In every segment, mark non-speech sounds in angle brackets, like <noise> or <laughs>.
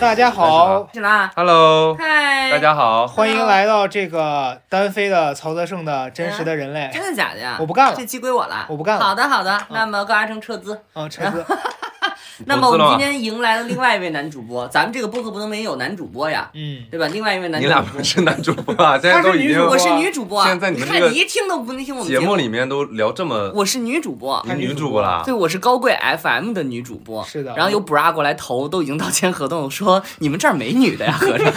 大家好，，Hello，嗨，大家好。欢迎来到这个单飞的曹德胜的真实的人类。真的假的呀？我不干了。这期归我了，我不干了。好的，好的，那么高阿成撤资。嗯，车子，<laughs> 那么我们今天迎来了另外一位男主播，<laughs> 咱们这个播客不能没有男主播呀，嗯，对吧？另外一位男你主播，你俩不是男主播啊？<laughs> 现在都已经我是女主播啊。现在你你们看你一听都不能听我们节目目里面都聊这么我是女主播。你女主播啦对，。我是高贵 FM 的女主播，是的然后有 bra 过来投，都已经到签合同，说你们这儿没女的呀，合着。<laughs>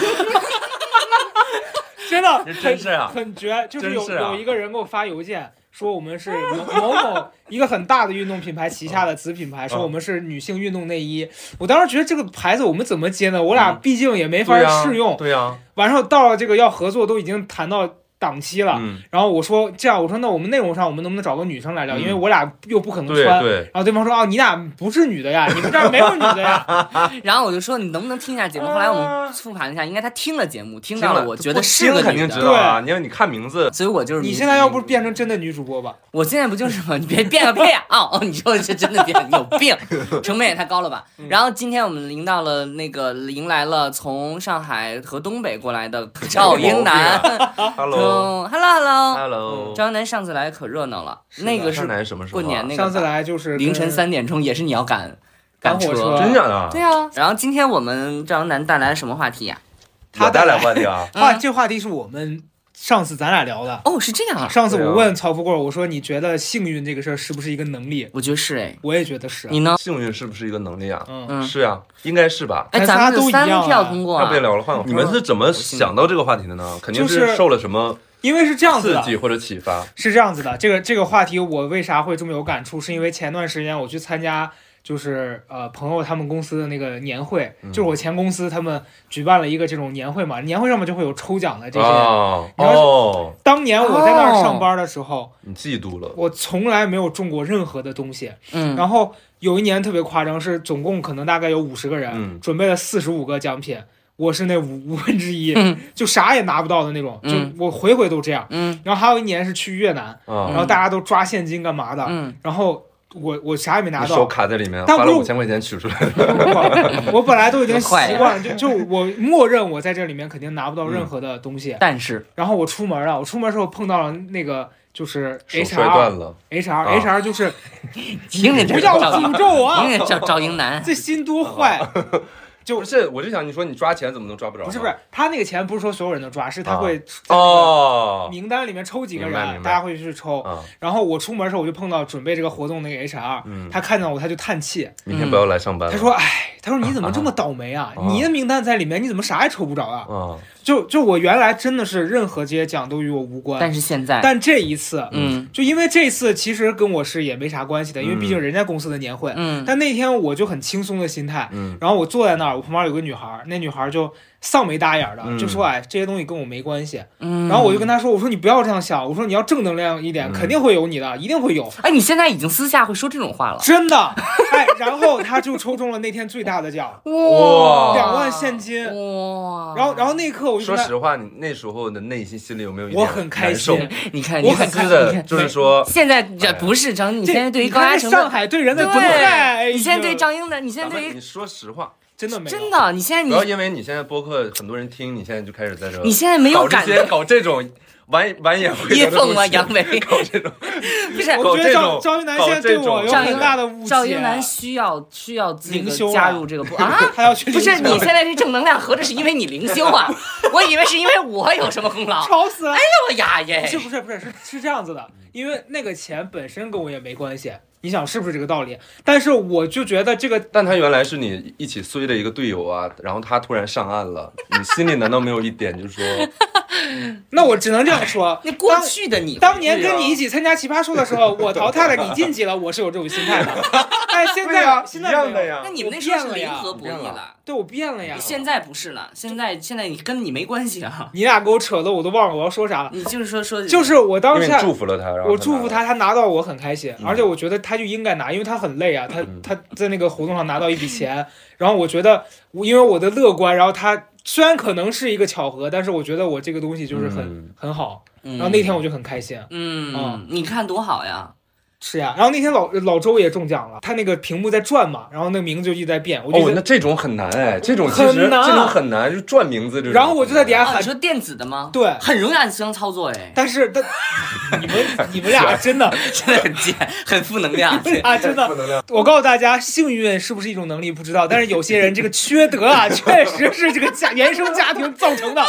真的这真是啊很很绝，就是有啊有一个人给我发邮件。说我们是某某某一个很大的运动品牌旗下的子品牌，说我们是女性运动内衣。我当时觉得这个牌子我们怎么接呢？我俩嗯毕竟也没法试用。对呀，完事后到了这个要合作，都已经谈到档期了。嗯，然后我说这样，我说那我们内容上我们能不能找个女生来聊？嗯因为我俩又不可能穿。对对，然后对方说哦，你俩不是女的呀，你们这儿没有女的呀。<laughs> 然后我就说你能不能听一下节目？后来我们复盘了一下，应该他听了节目，听到了，我觉得是听肯定个女的，知道啊。因为你看名字，所以我就是你现在要不变成真的女主播吧？我现在不就是吗？你别变个屁啊！哦，你说是真的变，你有病，成本也太高了吧？然后今天我们迎到了那个迎来了从上海和东北过来的 <laughs> 赵英男。啊 <laughs> Hello 嗯，Hello Hello，Hello，张楠上次来可热闹了，那个是南什么时候啊？过年那个上次来就是凌晨三点钟，也是你要赶。赶火车真假的？对啊，然后今天我们张楠带来了什么话题呀、他带来话题啊。<laughs> 话这话题是我们上次咱俩聊的。哦，是这样啊，上次我问曹富贵，我说你觉得幸运这个事儿是不是一个能力？我觉得是哎，我也觉得是。你呢？幸运是不是一个能力啊？嗯，嗯，是啊，应该是吧？哎，咱咱们都一样啊票通过啊要不，聊了换个。你们是怎么想到这个话题的呢？肯定是是受了什么因为是这样子的，刺激或者启发。是这样子的。这个这个话题我为啥会这么有感触？是因为前段时间我去参加。就是呃，朋友他们公司的那个年会，嗯就是我前公司他们举办了一个这种年会嘛，年会上面就会有抽奖的这些。哦你要是哦，当年我在那儿上班的时候，你嫉妒了。我从来没有中过任何的东西。嗯，然后有一年特别夸张，是总共可能大概有五十个人，嗯准备了四十五个奖品，我是那五五分之一，嗯就啥也拿不到的那种。就嗯我回回都这样。嗯然后还有一年是去越南，啊然后大家都抓现金干嘛的，嗯然后我我啥也没拿到手到。卡在里面，但不是花了五千块钱取出来。我我本来都已经习惯了，就就我默认我在这里面肯定拿不到任何的东西。但是然后我出门了，我出门的时候碰到了那个就是手摔断 HR 了，HR 啊 HR 就是听听这不要诅咒我啊听，听赵赵英男，这心多坏。<laughs> 就不是，我就想你说你抓钱怎么能抓不着？不是不是，他那个钱不是说所有人都抓，是他啊会在那个哦名单里面抽几个人，大家会去抽。啊，然后我出门的时候，我就碰到准备这个活动那个 HR，、嗯，他看到我他就叹气，明天不要来上班了。他说：“哎，他说你怎么这么倒霉啊？啊你的名单在里面，你怎么啥也抽不着啊？啊，就就我原来真的是任何这些奖都与我无关，但是现在，但这一次，嗯就因为这次其实跟我是也没啥关系的，因为嗯毕竟人家公司的年会。嗯但那天我就很轻松的心态，嗯然后我坐在那儿，我旁边有个女孩，那女孩就丧眉耷眼的，嗯就说：“哎，这些东西跟我没关系。嗯，然后我就跟他说：“我说你不要这样想，我说你要正能量一点，嗯肯定会有你的，一定会有。”哎，你现在已经私下会说这种话了，真的，哎，然后他就抽中了那天最大的奖，哇两万现金。哇，然后，然后那一刻我就说实话，你那时候的内心心里有没有一点我很开心？你看，我很开是的，你看就是说，现在这哎不是张，你现在对于高上海对人的毒害，哎对，你现在对张英的，你现在对于你说实话，真的没有真，的，你现在不要因为你现在播客很多人听，你现在就开始在这你现在没有搞这感些搞这种完完颜会叶凤啊，杨梅，<laughs> <laughs> 搞这种，不是我觉得赵搞这种赵云南现在对我有很赵英大的误解。赵英男需要需要这个灵修啊加入这个部啊。<laughs> 他要去不是你现在这正能量，合着是因为你灵修啊？我以为是因为我有什么功劳。哎吵死了。呦呀耶！是不是不是是是这样子的，因为那个钱本身跟我也没关系，你想是不是这个道理？但是我就觉得这个但他原来是你一起衰的一个队友啊，然后他突然上岸了，你心里难道没有一点就是说，<laughs> 那我只能这样说。那过去的你，当年跟你一起参加奇葩说的时候，我淘汰了，你晋级了，我是有这种心态的。<laughs> 但现在、现在的呀那你们那时候是博变了弈了，对我变了呀。现在不是了。现在现在你跟你没关系啊，你俩给我扯的我都忘了我要说啥了。你就是说说就是我当因为你下祝福了他，我祝福，他，他拿到我很开心，嗯而且我觉得他就应该拿，因为他很累啊，他嗯他在那个活动上拿到一笔钱，然后我觉得我因为我的乐观，然后他虽然可能是一个巧合，但是我觉得我这个东西就是很、嗯。很好，然然后那天我就很开心，嗯嗯，你看多好呀！是呀，然后那天老老周也中奖了，他那个屏幕在转嘛，然后那个名字就一直在变，我觉得，那这种很难哎，这种其实很难这种很难，就转名字这种。然后我就在底下啊，喊你说电子的吗？对很容易暗箱操作哎，但是但 <laughs> 你们你们俩 <laughs> 真的，<laughs> 真的很贱，很负能量。你们俩真的不，能量。我告诉大家，幸运是不是一种能力不知道，但是有些人这个缺德啊，确实是这个家原生家庭造成的，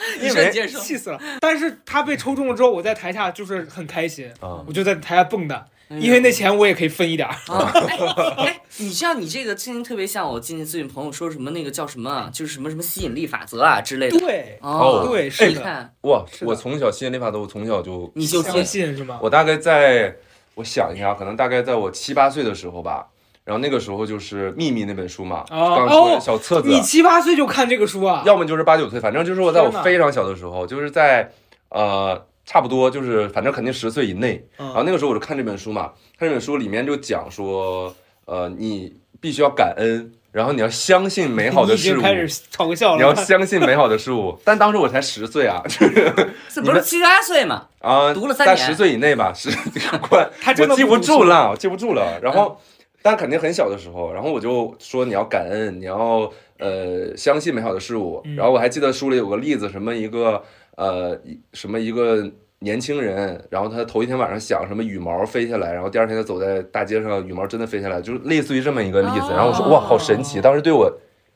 <laughs> 你说你接着说，气死了。但是他被抽中了之后，我在台下就是很开心，啊我就在台下蹦跶，因为那钱我也可以分一点儿。啊，<laughs> 哎哎，你知道你这个最近特别像我今天最近朋友说什么那个叫什么啊，就是什么什么吸引力法则啊之类的。对哦，对，是的，你看哇，我从小吸引力法则，我从小就你就相信是吗？我大概在，我想一下，可能大概在我七八岁的时候吧。然后那个时候就是《秘密》那本书嘛，哦刚出来小册子，你七八岁就看这个书啊？要么就是八九岁，反正就是我在我非常小的时候，就是在呃差不多就是反正肯定十岁以内。然后嗯那个时候我就看这本书嘛，看这本书里面就讲说，呃，你必须要感恩，然后你要相信美好的 <laughs> 事物，已经开始嘲笑你要。相信美好的事物。但当时我才十岁啊，<laughs> 这不是七八岁嘛？啊，读了三年在十岁以内吧，是关，<laughs> 他真的我记不住了，我记不住了。然后，但肯定很小的时候，然后我就说你要感恩，你要呃相信美好的事物。嗯然后我还记得书里有个例子，什么一个呃一什么一个年轻人，然后他头一天晚上想什么羽毛飞下来，然后第二天他走在大街上，羽毛真的飞下来，就是类似于这么一个例子。哦然后我说哇，好神奇！当时对我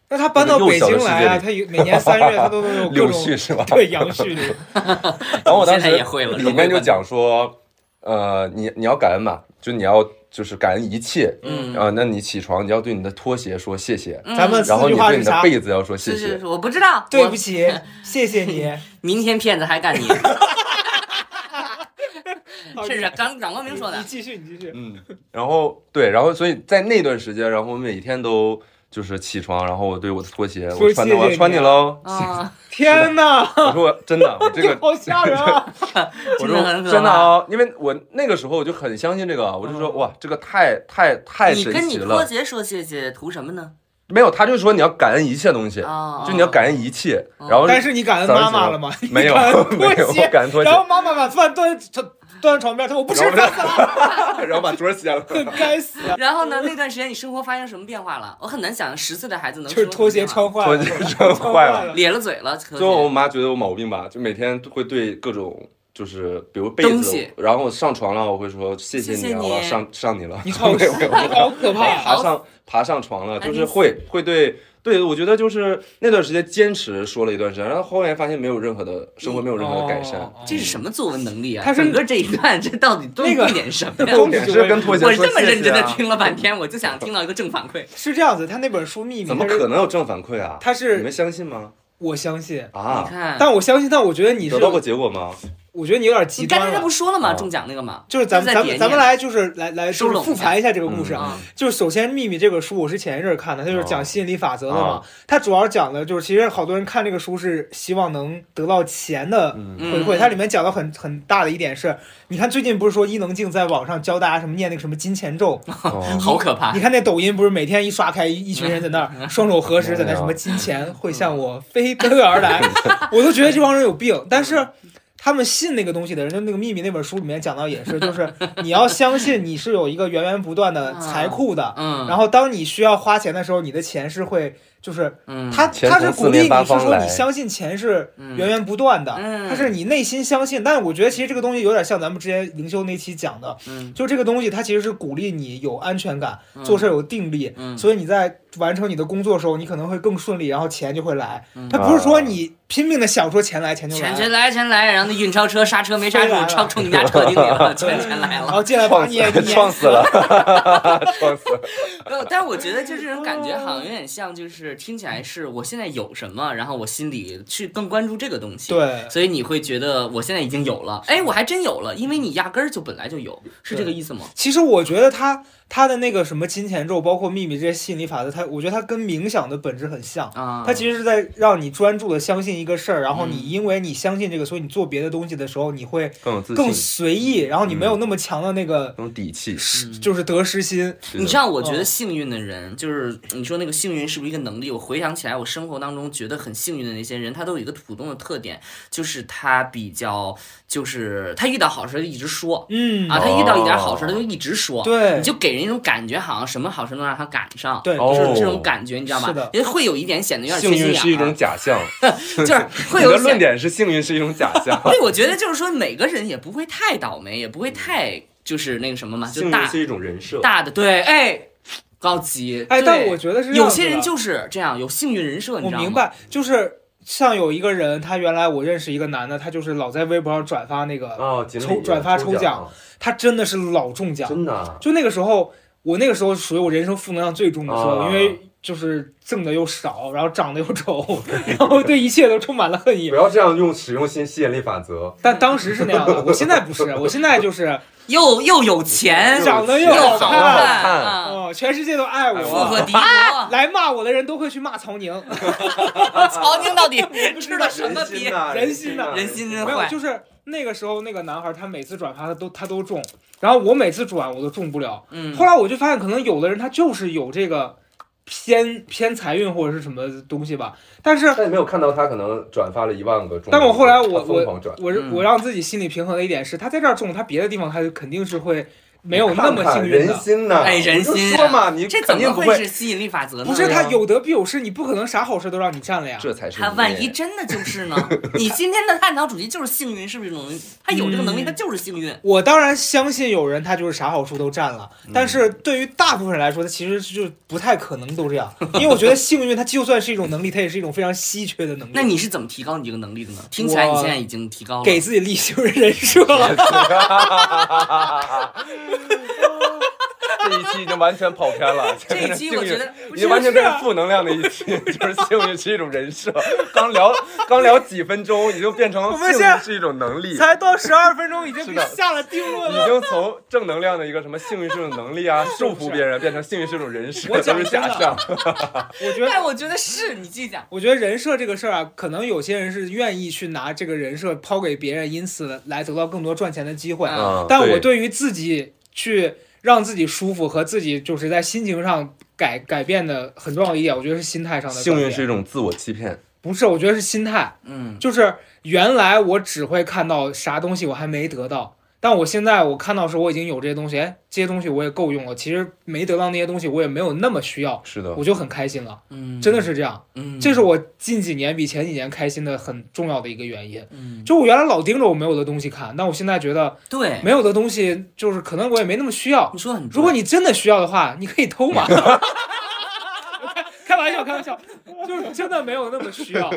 那他搬到北京来啊，他每年三月他都能有 <laughs> 是吧？对杨絮。<laughs> 然后我当时也会了里面就讲说，呃，你你要感恩嘛，就你要就是感恩一切，嗯啊、那你起床你要对你的拖鞋说谢谢，嗯咱们然后你对你的？被子要说谢谢是是，是，我不知道，对不起，谢谢你。<laughs> 明天骗子还干你，<laughs> <laughs> 好这是张张光明说的你。继续，你继续。嗯，然后对，然后所以在那段时间，然后我每天都就是起床，然后我对我的拖鞋，我穿的我穿你喽，<laughs> 啊，<laughs> 天哪，我说我真的，我 <laughs> 这个好吓人啊！我说真的。啊，因为我那个时候我就很相信这个，我就说哇，这个太太太你跟你神奇了拖。鞋说谢谢，图什么呢？没有，他就说你要感恩一切东西，啊，就你要感恩一切，哦然后但是你感恩妈妈了吗？没有 <laughs> 没有感恩拖鞋然后妈妈把饭端端端床边，她说我不吃饭了，然后把 <laughs> 桌掀了。很该死啊！然后呢？那段时间你生活发生什么变化了？我很难想，十岁的孩子能就是拖鞋穿坏了，拖鞋穿坏了了。咧了嘴了，最后我妈觉得我毛病吧，就每天会对各种就是比如被子，然后上床了，我会说谢谢你啊，我要上上你了。你好，<laughs> 好可怕！爬上爬上床了，就是会会对对，我觉得就是那段时间坚持说了一段时间，然后后面发现没有任何的生活没有任何的改善。哦这是什么作文能力啊？他是整个这一段，这到底重那个点什么呀？<laughs> 重点是跟拖鞋我这么认真的听了半天，我就想听到一个正反馈。<laughs> 是这样子，他那本书《秘密》，怎么可能有正反馈啊？他是你们相信吗？我相信，啊你，看，但我相信，但我觉得你是得，到过结果吗？我觉得你有点极端了你刚才不。说了吗？啊中奖那个嘛，就是咱们咱们咱们来就是来来就是复盘一下这个故事啊。啊，就是首先《秘密》这个书，我是前一阵儿看的，它就是讲哦吸引力法则的嘛哦。它主要讲的就是，其实好多人看这个书是希望能得到钱的嗯回馈。嗯它里面讲的很很大的一点是，你看最近不是说伊能静在网上教大家什么念那个什么金钱咒？哦 <laughs> 好可怕你。看那抖音不是每天一刷开，一一群人在那儿 <laughs> 双手合十，在那什么金钱会向我飞奔而来，<laughs> 我都觉得这帮人有病。但是他们信那个东西的人，就那个秘密那本书里面讲到也是，就是你要相信你是有一个源源不断的财库的，嗯，然后当你需要花钱的时候，你的钱是会就是嗯，他他是鼓励你是说你相信钱是源源不断的，嗯。他是你内心相信。但是我觉得其实这个东西有点像咱们之前灵修那期讲的，嗯。就这个东西它其实是鼓励你有安全感，做事儿有定力，嗯。所以你在完成你的工作的时候，你可能会更顺利，然后钱就会来。嗯。它不是说你拼命的想说钱来钱就来钱，钱来钱来，然后那运钞车刹车没刹住，飞来了超冲你们家车顶里了，钱钱来了。然后进来把撞死了，<laughs> 你撞死了，<laughs> 撞死但是我觉得就这种感觉好像有点像，就是听起来是我现在有什么，然后我心里去更关注这个东西。。对，所以你会觉得我现在已经有了，哎，我还真有了，因为你压根儿就本来就有，是这个意思吗？其实我觉得他他的那个什么金钱咒，包括秘密这些吸引力法则，它它，我觉得他跟冥想的本质很像。啊，他其实是在让你专注的相信一个事儿，然后你嗯因为你相信这个，所以你做别的东西的时候，你会更有自更，随意，然后你没有那么强的那个那种底气。嗯就是得失心。你知道，我觉得哦幸运的人，就是你说那个幸运是不是一个能力？我回想起来，我生活当中觉得很幸运的那些人，他都有一个普通的特点，就是他比较，就是他遇到好事就一直说嗯啊，他遇到一点好哦事他就一直说，对你就给人一种感觉，好像什么好事能让他赶上，对哦就是这种感觉，你知道吗？是的也会有一点显得有点幸缺心眼运是一种儿假象，<laughs> 就是 <laughs> 会你的论有显点是幸运是一种假象，<laughs> 对，我觉得就是说每个人也不会太倒霉，也不会太就是那个什么嘛，就大幸运是一种人设。大的对，哎，高级。哎，但我觉得是有些人就是这样，有幸运人设，你知道吗？我明白，就是像有一个人，他原来我认识一个男的，他就是老在微博上转发那个，哦，抽转发抽奖奖，他真的是老中奖。真的啊就那个时候，我那个时候属于我人生负能量最重的时候，啊因为就是挣的又少，然后长得又丑，然后对一切都充满了恨意不。要这样用使用新吸引力法则。但当时是那样的，我现在不是，我现在就是，又又有钱，长得又又好看好看看啊，哦，全世界都爱我。可敌 <laughs> 国。来骂我的人都会去骂曹宁 <laughs> <laughs> 曹宁到底吃了什么逼？人心呐，人心呐人心真没有，就是那个时候那个男孩，他每次转发他都他都中，然后我每次转我都中不了。嗯后来我就发现，可能有的人他就是有这个偏偏财运或者是什么东西吧，但是。但你没有看到他可能转发了一万个中，但我后来我他疯狂转，我我让自己心里平衡的一点是，他在这儿中，他别的地方他肯定是会没有那么幸运的。人心呐，哎人心说嘛，你这肯怎么会定不会，是吸引力法则呢？不是他有得必有失，你不可能啥好事都让你占了呀。这才是他万一真的就是呢？<laughs> 你今天的探讨主题就是幸运，是不是这种能力？他有这个能力，嗯他就是幸运。我当然相信有人他就是啥好处都占了，嗯但是对于大部分人来说，他其实就不太可能都这样，<laughs> 因为我觉得幸运它就算是一种能力，它也是一种非常稀缺的能力。那你是怎么提高你这个能力的呢？听起来你现在已经提高了。给自己立幸运人设了，这一期已经完全跑偏了。<laughs> 这一期我觉得已经完全变成负能量的一期，<laughs> 就是幸运是一种人设。刚聊刚聊几分钟，已经变成了幸我们现在运是一种能力，才到十二分钟已经给是的下了定论了已了。经从正能量的一个什么幸运是一种能力啊，<laughs> 束缚别人，变成幸运是一种人设，我讲都是假象。我觉得。但我觉得是你自己讲。我觉得人设这个事儿啊，可能有些人是愿意去拿这个人设抛给别人，因此来得到更多赚钱的机会。但我对于自己去让自己舒服和自己就是在心情上改改变的很重要的一点，我觉得是心态上的幸运是一种自我欺骗，不是？我觉得是心态，嗯，就是原来我只会看到啥东西我还没得到，但我现在我看到是我已经有这些东西，哎，这些东西我也够用了。其实没得到那些东西，我也没有那么需要，是的我，就很开心了。嗯，真的是这样，嗯，这是我近几年比前几年开心的很重要的一个原因。嗯，就我原来老盯着我没有的东西看，但我现在觉得对，没有的东西就是可能我也没那么需要。你说得很。如果你真的需要的话，你可以偷嘛。<laughs> 开开玩笑，开玩笑，就是真的没有那么需要，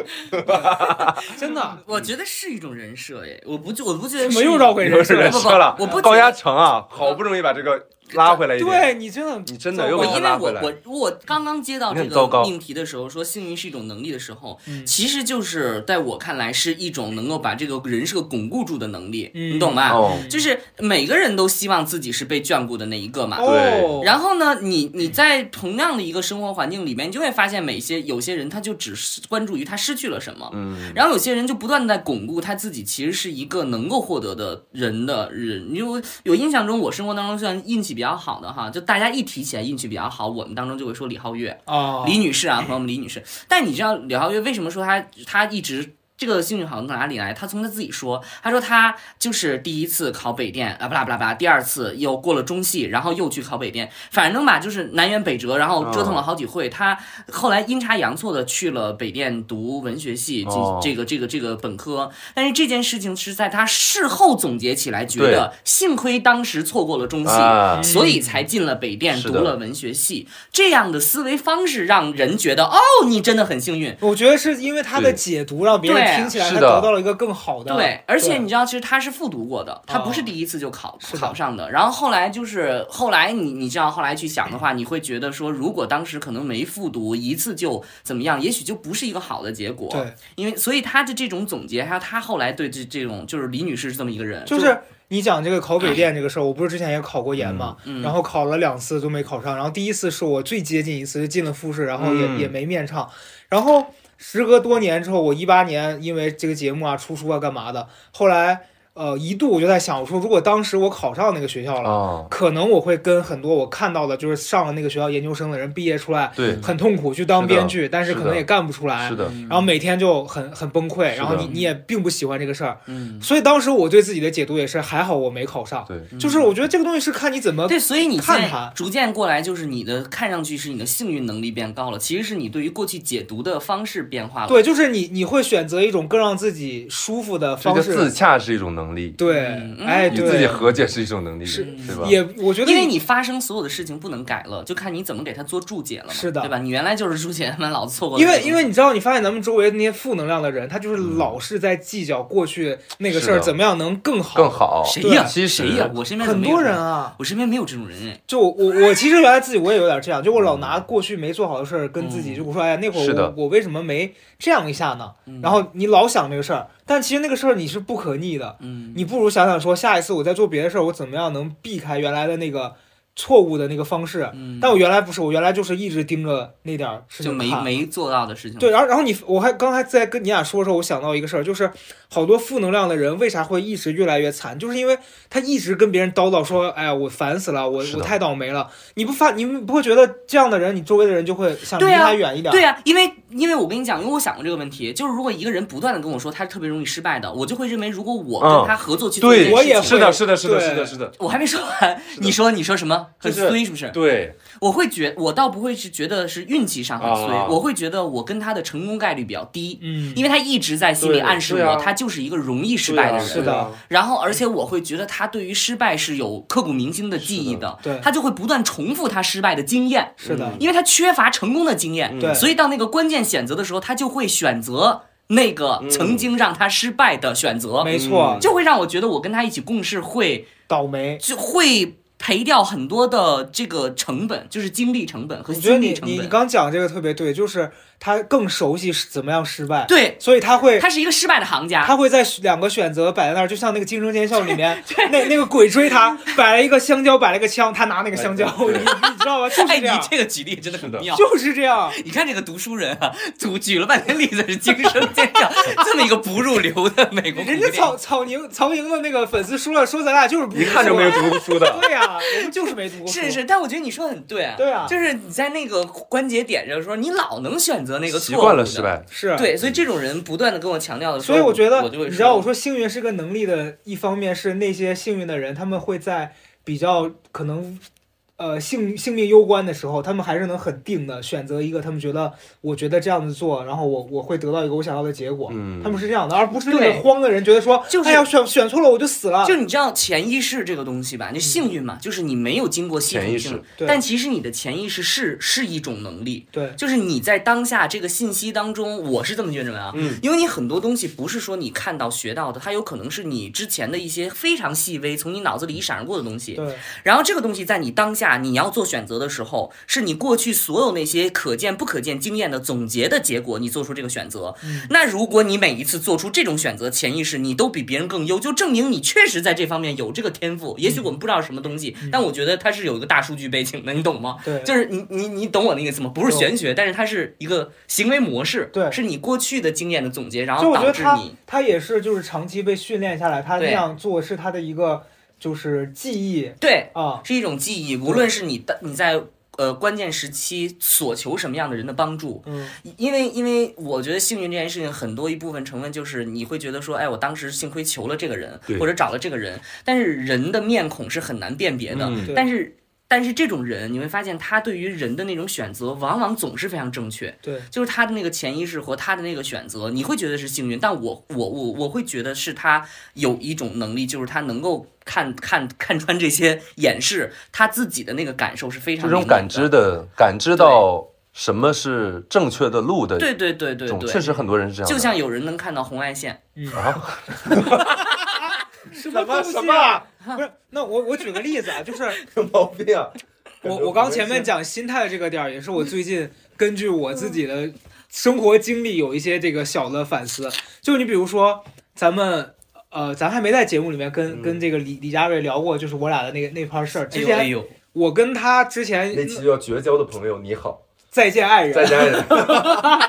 <laughs> 真的。我觉得是一种人设耶，我不就我不觉得怎是么又绕回人不不设了。我不高压城啊，好不容易把这个拉回来一点，对你真的，你真的又我因为拉回来。我我我刚刚接到这个命题的时候，说幸运是一种能力的时候，嗯。其实就是在我看来是一种能够把这个人设巩固住的能力，嗯。你懂吗？哦，就是每个人都希望自己是被眷顾的那一个嘛。对，然后呢，你你在同样的一个生活环境里面，你就会发现，每些有些人他就只是关注于他失去了什么，嗯，然后有些人就不断的在巩固他自己其实是一个能够获得的人的人。因为有印象中，我生活当中算运气比较好的哈，就大家一提起来运气比较好，我们当中就会说李皓月、啊，李女士啊，朋友们，李女士。但你知道李皓月为什么说她她一直？这个幸运好从哪里来？他从他自己说，他说他就是第一次考北电啊，不啦不啦不啦，第二次又过了中戏，然后又去考北电，反正吧就是南辕北辙，然后折腾了好几回。他后来阴差阳错的去了北电读文学系，进哦这个这个这个本科。但是这件事情是在他事后总结起来，觉得幸亏当时错过了中戏，啊，所以才进了北电，读了文学系。这样的思维方式让人觉得，哦，你真的很幸运。我觉得是因为他的解读让别人对听起来他得到了一个更好的。对，而且你知道，其实他是复读过的，他不是哦第一次就考考上的。然后后来就是后来你你知道后来去想的话，你会觉得说，如果当时可能没复读一次就怎么样，也许就不是一个好的结果。对，因为所以他的这种总结，还有他后来对这这种就是李女士是这么一个人，就是你讲这个考北电这个事儿，我不是之前也考过研嘛，嗯然后考了两次都没考上，然后第一次是我最接近一次就进了复试，然后也、嗯也没面唱，然后时隔多年之后，我一八年因为这个节目啊出书啊干嘛的，后来呃一度我就在想，我说如果当时我考上那个学校了。啊，可能我会跟很多我看到的，就是上了那个学校研究生的人毕业出来对，很痛苦去当编剧，但是可能也干不出来是，的，嗯。然后每天就很很崩溃，然后你你也并不喜欢这个事儿，嗯，所以当时我对自己的解读也是还好我没考上，对，就是我觉得这个东西是看你怎么对，所以你看它。逐渐过来，就是你的看上去是你的幸运能力变高了，其实是你对于过去解读的方式变化了。对，就是你你会选择一种更让自己舒服的方这个自式，洽是一种能力，对嗯，哎，与自己对，和解是一种能力，是对吧？也我觉得因为你发生所有的事情不能改了，就看你怎么给他做注解了嘛，是的对吧？你原来就是注解，他们老错过因为。因为你知道，你发现咱们周围那些负能量的人，他就是老是在计较过去那个事儿怎么样能更好。更好，谁呀？其实谁呀？我身边很多人啊，我身边没有这种人哎。就我我其实原来自己我也有点这样，就我老拿过去没做好的事儿跟自己，嗯就我说哎呀那会儿我我为什么没这样一下呢？嗯然后你老想这个事儿，但其实那个事儿你是不可逆的，嗯，你不如想想说下一次我在做别的事儿，我怎么样能避开原来的那个错误的那个方式。嗯但我原来不是，我原来就是一直盯着那点儿事情就没。没做到的事情。对，然后然后你我还刚才在跟你俩说的时候，我想到一个事儿，就是好多负能量的人为啥会一直越来越惨，就是因为他一直跟别人叨叨说，哎呀，我烦死了，我我太倒霉了。你不发，你们不会觉得这样的人，你周围的人就会想离他远一点？对啊，因为因为我跟你讲，因为我想过这个问题，就是如果一个人不断的跟我说他是特别容易失败的，我就会认为如果我跟嗯他合作去做一件对，我也是的，是的，是的，是的，是的，我还没说完，你说你说什么？很衰是不是？对，我会觉，我倒不会是觉得是运气上很衰，啊。我会觉得我跟他的成功概率比较低，嗯，因为他一直在心里暗示我，啊。他就是一个容易失败的人。是的。然后，而且我会觉得他对于失败是有刻骨铭心的记忆的，对。他就会不断重复他失败的经验，是的，因为他缺乏成功的经验，嗯。对。所以到那个关键选择的时候，他就会选择那个嗯曾经让他失败的选择，没错嗯，就会让我觉得我跟他一起共事会倒霉。就会赔掉很多的这个成本，就是精力成本和我觉得心力成本你你。刚讲这个特别对，就是他更熟悉怎么样失败，对，所以他会他是一个失败的行家。他会在两个选择摆在那儿，就像那个《惊声尖笑》里面，<laughs> 那那个鬼追他，摆了一个香蕉，摆了一个枪，他拿那个香蕉，你你知道吗？就是哎，你这样，这个举例真的很妙。<laughs> 就是这样。你看这个读书人啊，举举了半天例子是惊声尖叫，<laughs> 这么一个不入流的美国人家曹曹宁曹宁的那个粉丝说了，说咱俩就是不一看就没有读过书的，对呀、我们就是没读过书。是是，但我觉得你说的很对啊。对啊就是你在那个关节点上的时候，你老能选择那个错误习的惯了失。败，是。对，所以这种人不断的跟我强调的时候，所以我觉得，我就会你知道，我说幸运是个能力的一方面，是那些幸运的人，他们会在比较可能。呃，性性命攸关的时候，他们还是能很定的选择一个他们觉得，我觉得这样子做，然后我我会得到一个我想要的结果。嗯他们是这样的，而不是那对个慌的人，觉得说，就是哎呀，选选错了我就死了。就你知道潜意识这个东西吧，你幸运嘛，就是你没有经过系潜意识统性，但其实你的潜意识是是一种能力，对，就是你在当下这个信息当中，我是这么觉得啊，嗯，因为你很多东西不是说你看到学到的，它有可能是你之前的一些非常细微从你脑子里一闪而过的东西，对，然后这个东西在你当下你要做选择的时候，是你过去所有那些可见不可见经验的总结的结果，你做出这个选择。那如果你每一次做出这种选择，潜意识你都比别人更优，就证明你确实在这方面有这个天赋。也许我们不知道什么东西，但我觉得它是有一个大数据背景的，你懂吗？对就是你你你懂我那个意思吗？不是玄学，但是它是一个行为模式，对是你过去的经验的总结，然后导致你。他也是就是长期被训练下来，他那样做是他的一个就是记忆对，啊，是一种记忆，无论是你的你在呃关键时期所求什么样的人的帮助，嗯，因为因为我觉得幸运这件事情很多一部分成分就是你会觉得说，哎，我当时幸亏求了这个人或者找了这个人，但是人的面孔是很难辨别的，嗯。但是。但是这种人，你会发现他对于人的那种选择，往往总是非常正确。对，就是他的那个潜意识和他的那个选择，你会觉得是幸运，但我我我我会觉得是他有一种能力，就是他能够看看看穿这些掩饰，他自己的那个感受是非常这种感感知的感知到什么是正确的路的对对对对对，确实很多人是这样。就像有人能看到红外线，啊，<laughs> 什么么东西什么啊？不是，那我我举个例子啊，就是 <laughs> 有毛病啊！我我刚前面讲心态的这个点儿，也是我最近 <laughs> 根据我自己的生活经历有一些这个小的反思。就你比如说，咱们呃，咱还没在节目里面跟、嗯跟这个李李佳瑞聊过，就是我俩的那个那盘事儿。哎之前哎，我跟他之前那期叫绝交的朋友，你好，再见爱人，再见爱人。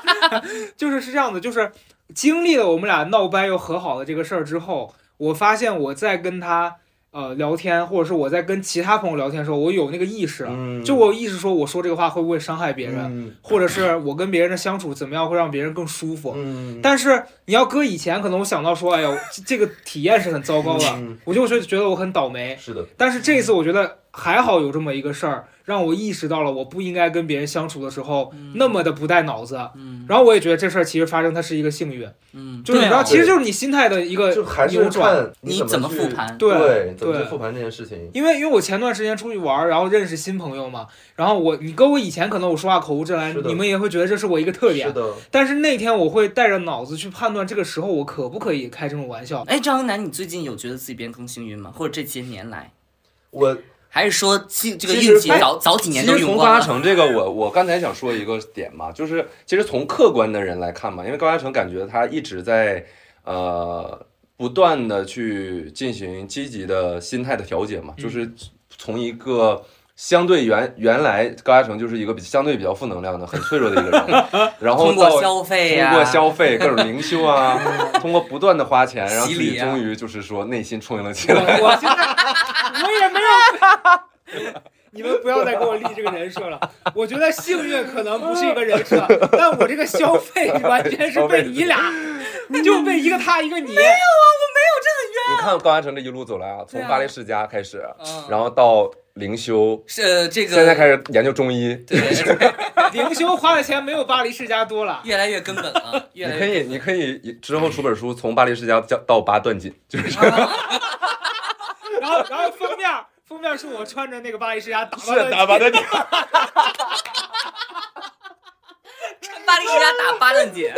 <laughs> 就是是这样的，就是经历了我们俩闹掰又和好的这个事儿之后，我发现我在跟他呃聊天，或者是我在跟其他朋友聊天的时候，我有那个意识了，嗯就我有意识说我说这个话会不会伤害别人，嗯或者是我跟别人的相处怎么样会让别人更舒服。嗯，但是你要搁以前，可能我想到说，哎呀，这这个体验是很糟糕的，嗯我就会觉得我很倒霉。是的，但是这一次，我觉得还好有这么一个事儿，让我意识到了我不应该跟别人相处的时候那么的不带脑子。嗯然后我也觉得这事儿其实发生，它是一个幸运，嗯，就是你知道，其实就是你心态的一个就还是扭转。看你怎么复盘对对，怎么复盘这件事情。因为因为我前段时间出去玩，然后认识新朋友嘛，然后我你跟我以前可能我说话口无遮拦你们也会觉得这是我一个特点。是的，但是那天我会带着脑子去判断这个时候我可不可以开这种玩笑。哎，张英男，你最近有觉得自己变更幸运吗？或者这些年来，我还是说这这个其实运气哎早早几年其实从高都用光了？嘉诚这个，我我刚才想说一个点嘛，就是其实从客观的人来看嘛，因为高嘉诚感觉他一直在呃不断的去进行积极的心态的调节嘛，就是从一个。相对原原来高嘉诚就是一个比相对比较负能量的、很脆弱的一个人，<laughs> 然后到通过消费呀、通过消费各种灵修啊，<laughs> 通过不断的花钱，让自己洗礼啊终于就是说内心充盈了起来。<laughs> 你们不要再给我立这个人设了。我觉得幸运可能不是一个人设，但我这个消费完全是被你俩，<laughs> 就被一个他一个你。没有啊，我没有这很冤你看高安成这一路走来啊，从巴黎世家开始，嗯，然后到灵修，是呃这个现在开始研究中医。对，<laughs> 灵修花的钱没有巴黎世家多了。越来越根本了，越你可以，你可以之后出本书，从巴黎世家到到八段锦，就是然后，然后封面封面是我穿着那个巴黎世家打扮是打八段锦。巴黎世家打八段锦，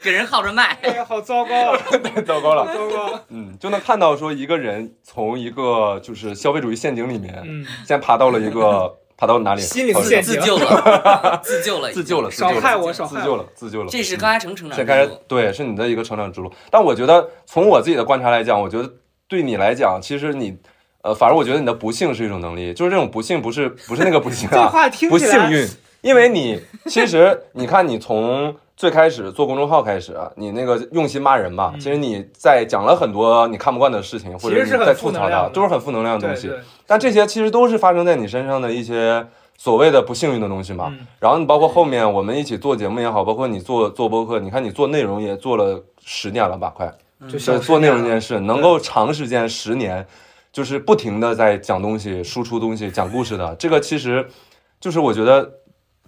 给人号着卖。哎呀，好糟糕啊！太 <laughs> 糟糕了。糟糕。嗯，就能看到说一个人从一个就是消费主义陷阱里面，嗯，先爬到了一个 <laughs> 爬到哪里？心理好像陷阱自救了，<laughs> 自救了，自救了，自少救了，害我，少害我。自救了，自救了。这是高嘉诚成长先开始之路。对，是你的一个成长之路。但我觉得从我自己的观察来讲，我觉得对你来讲，其实你，呃，反而我觉得你的不幸是一种能力，就是这种不幸不是不是那个不幸这啊，话听，不幸运，因为你其实你看你从。最开始做公众号开始啊，你那个用心骂人嘛，嗯其实你在讲了很多你看不惯的事情，或者你在吐槽它，负能量的都是很负能量的东西。但这些其实都是发生在你身上的一些所谓的不幸运的东西嘛。嗯然后你包括后面我们一起做节目也好，包括你做做播客，你看你做内容也做了十年了吧，快，就就是做内容这件事，能够长时间十年，就是不停的在讲东西、输出东西、讲故事的，这个其实就是我觉得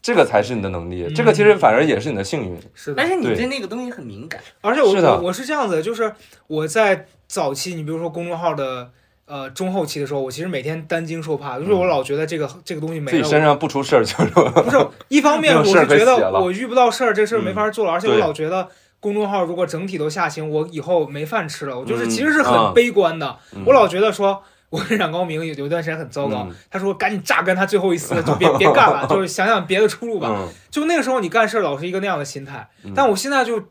这个才是你的能力，嗯这个其实反而也是你的幸运。是的但。是你对对那个东西很敏感，而且我是的我我是这样子，就是我在早期，你比如说公众号的呃中后期的时候，我其实每天担惊受怕，就是我老觉得这个这个东西没了，自己身上不出事儿就是不是一方面我是觉得我遇不到事儿，这事儿没法做了，而且我老觉得。公众号如果整体都下行，我以后没饭吃了。我就是嗯其实是啊很悲观的。嗯我老觉得说，我跟冉高明有有一段时间很糟糕，嗯他说赶紧榨干他最后一丝，就别别干了，<laughs> 就是想想别的出路吧。嗯就那个时候你干事老是一个那样的心态，嗯但我现在就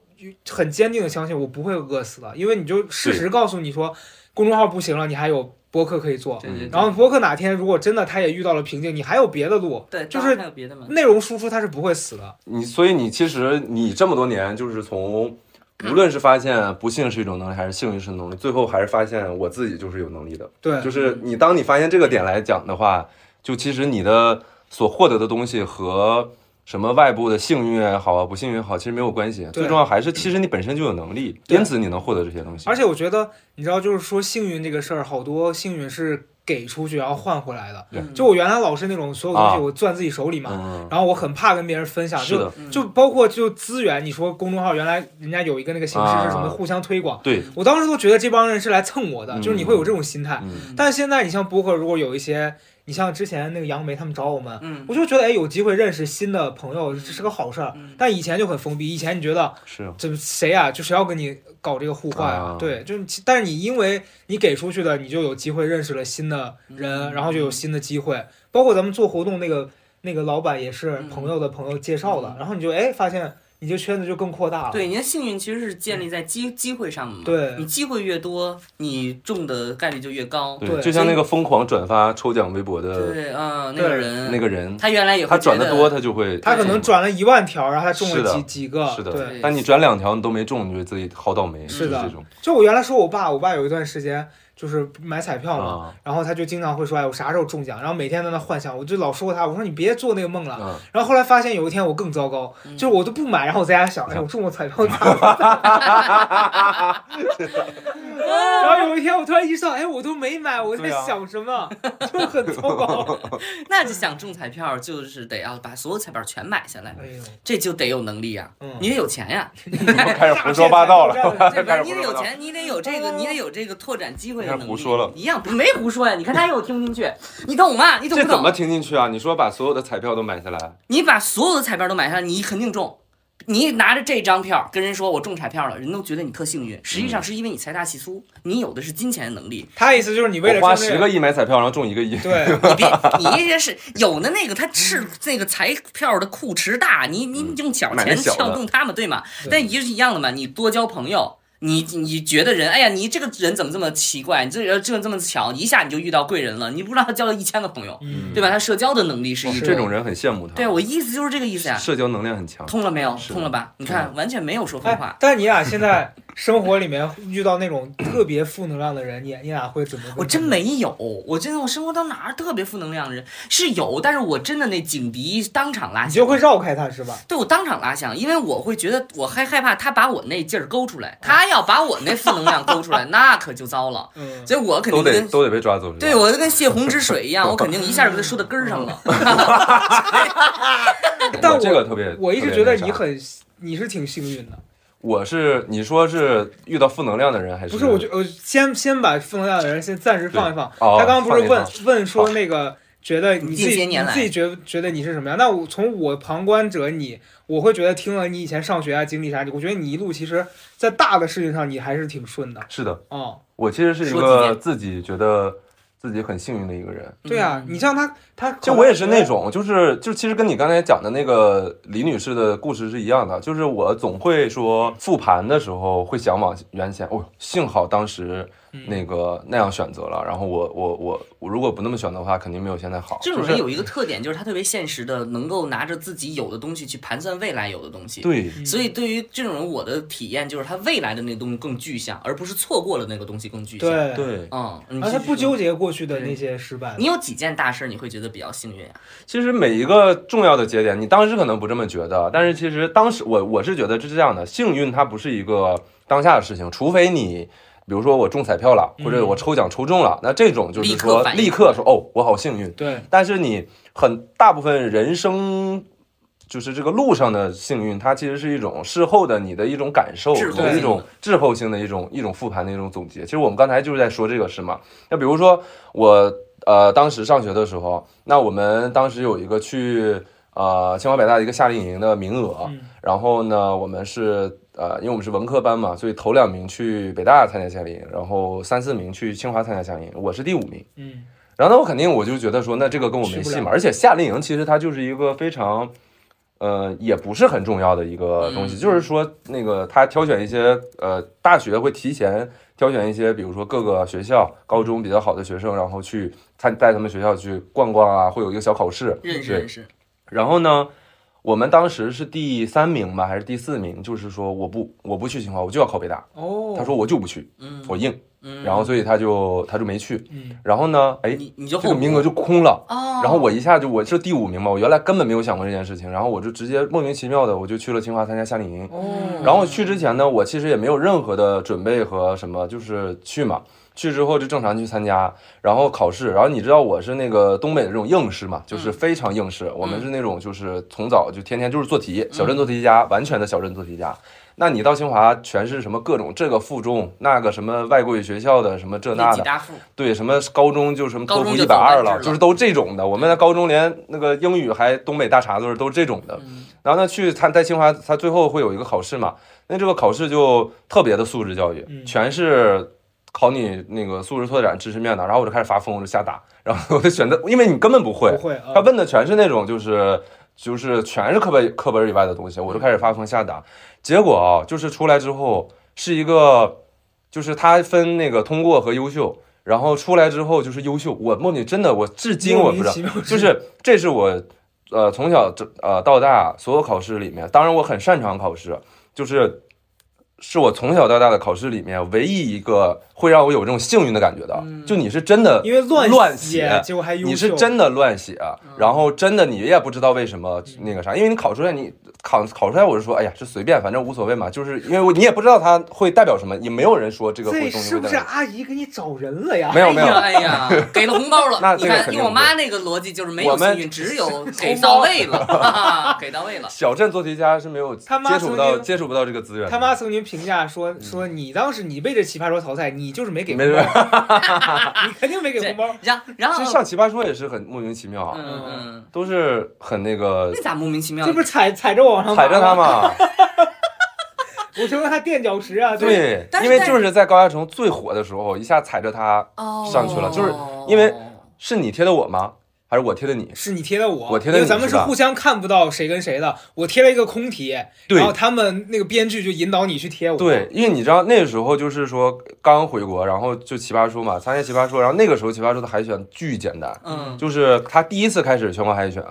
很坚定的相信我不会饿死的，因为你就事实告诉你说，公众号不行了，你还有播客可以做。然后播客哪天如果真的他也遇到了瓶颈，你还有别的路，对，就是还有别的吗？内容输出它是不会死的。你所以你其实你这么多年就是从。无论是发现不幸是一种能力，还是幸运是能力，最后还是发现我自己就是有能力的。对，就是你当你发现这个点来讲的话，就其实你的所获得的东西和什么外部的幸运也好啊，不幸运也好，其实没有关系。最重要还是其实你本身就有能力，因此你能获得这些东西。而且我觉得，你知道，就是说幸运这个事儿，好多幸运是给出去然后换回来的。对。嗯就我原来老是那种所有东西啊。我攥自己手里嘛，嗯，然后我很怕跟别人分享，就就包括就资源，你说公众号原来人家有一个那个形式是什么啊。互相推广，对，我当时都觉得这帮人是来蹭我的，嗯。就是你会有这种心态。嗯，但现在你像博客，如果有一些你像之前那个杨梅他们找我们，嗯。我就觉得哎有机会认识新的朋友，这是个好事儿。嗯。但以前就很封闭，以前你觉得是这谁呀、就谁要跟你搞这个互换啊对，就是但是你因为你给出去的，你就有机会认识了新的人，嗯。然后就有新的机会。包括咱们做活动那个那个老板也是嗯。朋友的朋友介绍的，嗯。然后你就哎发现你这圈子就更扩大了。对，你的幸运其实是建立在机机会上的嘛。对你机会越多，你中的概率就越高。对就像那个疯狂转发抽奖微博的对，嗯，那个人，那个人，他原来也会他转的多，他就会他可能转了一万条，然后他中了几几个，是的对。但你转两条你都没中，你觉得自己好倒霉，是的这种就我原来说我爸，我爸有一段时间就是买彩票嘛，啊。然后他就经常会说，哎，我啥时候中奖？然后每天在那幻想，我就老说他，我说你别做那个梦了。啊，然后后来发现有一天我更糟糕，嗯。就是我都不买，然后我在家想，哎，我中过彩票咋办？<laughs> 然后有一天我突然意识到，哎，我都没买，我在想什么，就很糟糕。<laughs> 那就想中彩票，就是得要把所有彩票全买下来，这就得有能力呀，嗯。你得有钱呀，<laughs> 开始胡说八道了。你得有钱，你得有这个，你得有这个拓展机会的开始。胡说了一样没胡说呀？你看他又听不进去，你懂吗？你懂不懂？这怎么听进去啊？你说把所有的彩票都买下来，你把所有的彩票都买下来，你肯定中。你拿着这张票跟人说我中彩票了，人都觉得你特幸运，实际上是因为你财大气粗，你有的是金钱的能力。他意思就是你为了花十个亿买彩票，然后中一个亿，对，你别，你这是有的那个他是那个彩票的库池大，你你用小钱撬动他们，对吗？对但也是一样的嘛，你多交朋友。你你觉得人，哎呀，你这个人怎么这么奇怪？你这人这这么巧，一下你就遇到贵人了。你不知道他交了一千个朋友，嗯，对吧？他社交的能力是这种人很羡慕他。对我意思就是这个意思呀。社交能量很强。通了没有？是通了吧？你看，完全没有说疯哎话，。但你俩现在 <laughs> 生活里面遇到那种特别负能量的人，你你俩会怎么？我真没有，我真的我生活到哪儿特别负能量的人是有，但是我真的那警笛当场拉响，你就会绕开他是吧？对我当场拉响，因为我会觉得我还害怕他把我那劲儿勾出来，他要把我那负能量勾出来，<laughs> 那可就糟了。嗯，所以我肯都得定跟都得被抓走。对我就跟泄洪之水一样，我肯定一下就给他说到根儿上了。<laughs> <laughs> 但我这个特别，我一直觉得你很，你是挺幸运的。我是你说是遇到负能量的人还是？不是，我就我先先把负能量的人先暂时放一放。哦他刚刚不是问问说那个觉得你自己你自己觉觉得你是什么样？那我从我旁观者你，我会觉得听了你以前上学啊经历啥，我觉得你一路其实，在大的事情上你还是挺顺的。是的，哦，我其实是一个遍自己觉得自己很幸运的一个人。对啊，嗯你像他他就我也是那种，就是就其实跟你刚才讲的那个李女士的故事是一样的，就是我总会说复盘的时候会想往原先，哦，幸好当时嗯那个那样选择了，然后我我我我如果不那么选的话，肯定没有现在好。这种人有一个特点，就是他特别现实的，能够拿着自己有的东西去盘算未来有的东西。对，嗯所以对于这种人，我的体验就是他未来的那个东西更具象，而不是错过了那个东西更具象。，对，对，嗯，而且不纠结过去的那些失败。你有几件大事你会觉得比较幸运啊？其实每一个重要的节点，你当时可能不这么觉得，但是其实当时我我是觉得这是这样的，幸运它不是一个当下的事情，除非你。比如说我中彩票了，或者我抽奖抽中了，那这种就是立刻说立刻说哦，我好幸运。对，但是你很大部分人生就是这个路上的幸运，它其实是一种事后的你的一种感受，滞后你的一种滞后性的一种一种复盘的一种总结。其实我们刚才就是在说这个事嘛。那比如说我呃当时上学的时候，那我们当时有一个去呃清华北大的一个夏令营的名额，嗯然后呢我们是。呃，因为我们是文科班嘛，所以头两名去北大参加夏令营，然后三四名去清华参加夏令营，我是第五名。嗯，然后那，我肯定我就觉得说，那这个跟我没戏嘛。而且夏令营其实它就是一个非常，呃，也不是很重要的一个东西，嗯就是说那个他挑选一些呃大学会提前挑选一些，比如说各个学校高中比较好的学生，然后去参带他们学校去逛逛啊，会有一个小考试。对认识认识，然后呢，我们当时是第三名吧，还是第四名？就是说我不我不去清华，我就要考北大。哦，他说我就不去，嗯，我硬。嗯，然后所以他就他就没去。嗯，然后呢，哎，你你就这个名额就空了。哦，然后我一下就我是第五名嘛，我原来根本没有想过这件事情，然后我就直接莫名其妙的我就去了清华参加夏令营。哦，然后去之前呢，我其实也没有任何的准备和什么，就是去嘛。去之后就正常去参加，然后考试，然后你知道我是那个东北的这种应试嘛，就是非常应试，我们是那种就是从早就天天就是做题，小镇做题家，完全的小镇做题家。那你到清华全是什么各种这个附中那个什么外国语学校的什么这那的，对，什么高中就什么托福一百二了，就是都这种的。我们的高中连那个英语还东北大碴子儿都这种的。嗯。然后呢，去他在清华，他最后会有一个考试嘛，那这个考试就特别的素质教育，嗯。全是考你那个素质拓展知识面的。然后我就开始发疯，我就瞎打，然后我就选择，因为你根本不会，不会啊他问的全是那种就是就是全是课本课本以外的东西，我就开始发疯瞎打。结果啊，就是出来之后是一个，就是他分那个通过和优秀，然后出来之后就是优秀。我梦里真的，我至今我不知道，就是这是我呃从小这呃到大所有考试里面，当然我很擅长考试，就是是我从小到大的考试里面唯一一个会让我有这种幸运的感觉的。就你是真的因为乱乱写，结果还。你是真的乱写，然后真的你也不知道为什么那个啥，因为你考出来你考考出来，我是说，哎呀，这随便，反正无所谓嘛，就是因为我你也不知道它会代表什么，也没有人说这个会这东西是不是。阿姨给你找人了呀？没有没有哎呀，给了红包了。<laughs> 那你看，这个肯定用我妈那个逻辑就是没有我们幸运，只有 <laughs> 给到位了，哈哈给到位了。小镇做题家是没有他妈接触不到接触不到这个资源的。他妈曾经评价说说你当时你被这奇葩说淘汰，你就是没给没红包，<laughs> 你肯定没给红包。然然后其实，上奇葩说也是很莫名其妙啊，嗯嗯，都是很那个那咋莫名其妙这？不是踩踩着往上踩着他吗？嘛。<laughs> 我成为他垫脚石啊！对但，是因为就是在高嘉诚最火的时候，一下踩着他哦，上去了就是因为是你贴的我吗？还是我贴的你？是你贴的我，我贴的你因为咱们是互相看不到谁跟谁的。我贴了一个空题，然后他们那个编剧就引导你去贴我。对，因为你知道那个时候就是说刚回国，然后就奇葩说嘛，参加奇葩说，然后那个时候奇葩说的海选巨简单，嗯就是他第一次开始全国海选，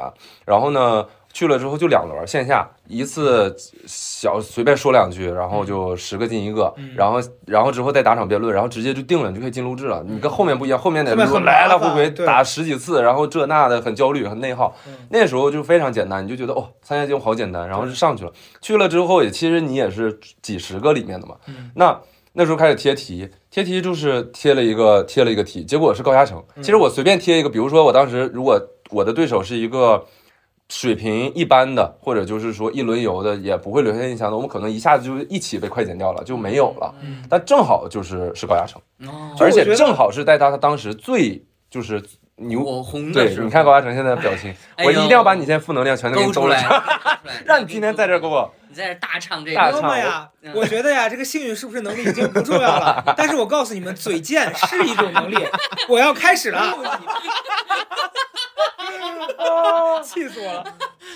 然后呢去了之后就两轮线下，一次小随便说两句，然后就十个进一个，嗯然后然后之后再打场辩论，然后直接就定了，你就可以进录制了。你跟后面不一样，后面得来来回回打十几次，然后这那的很焦虑很内耗嗯。那时候就非常简单，你就觉得哦，参加节目好简单，然后就上去了。去了之后也其实你也是几十个里面的嘛，嗯那。那时候开始贴题，贴题就是贴了一个贴了一个题，结果是高嘉诚。嗯其实我随便贴一个，比如说我当时如果我的对手是一个水平一般的，或者就是说一轮游的，也不会留下印象的，我们可能一下子就一起被快剪掉了，就没有了。嗯但正好就是是高亚成，哦，而且就我觉得正好是在他他当时最就是牛。我红的对，你看高亚成现在的表情，哎我一定要把你现在负能量全都给勾出来，你兜了出来，<laughs> 让你今天在这儿给我你在这大唱这大个朋友们呀嗯，我觉得呀，这个幸运是不是能力已经不重要了。<laughs> 但是我告诉你们，嘴贱是一种能力。我要开始了，<laughs> <laughs> 气死我了。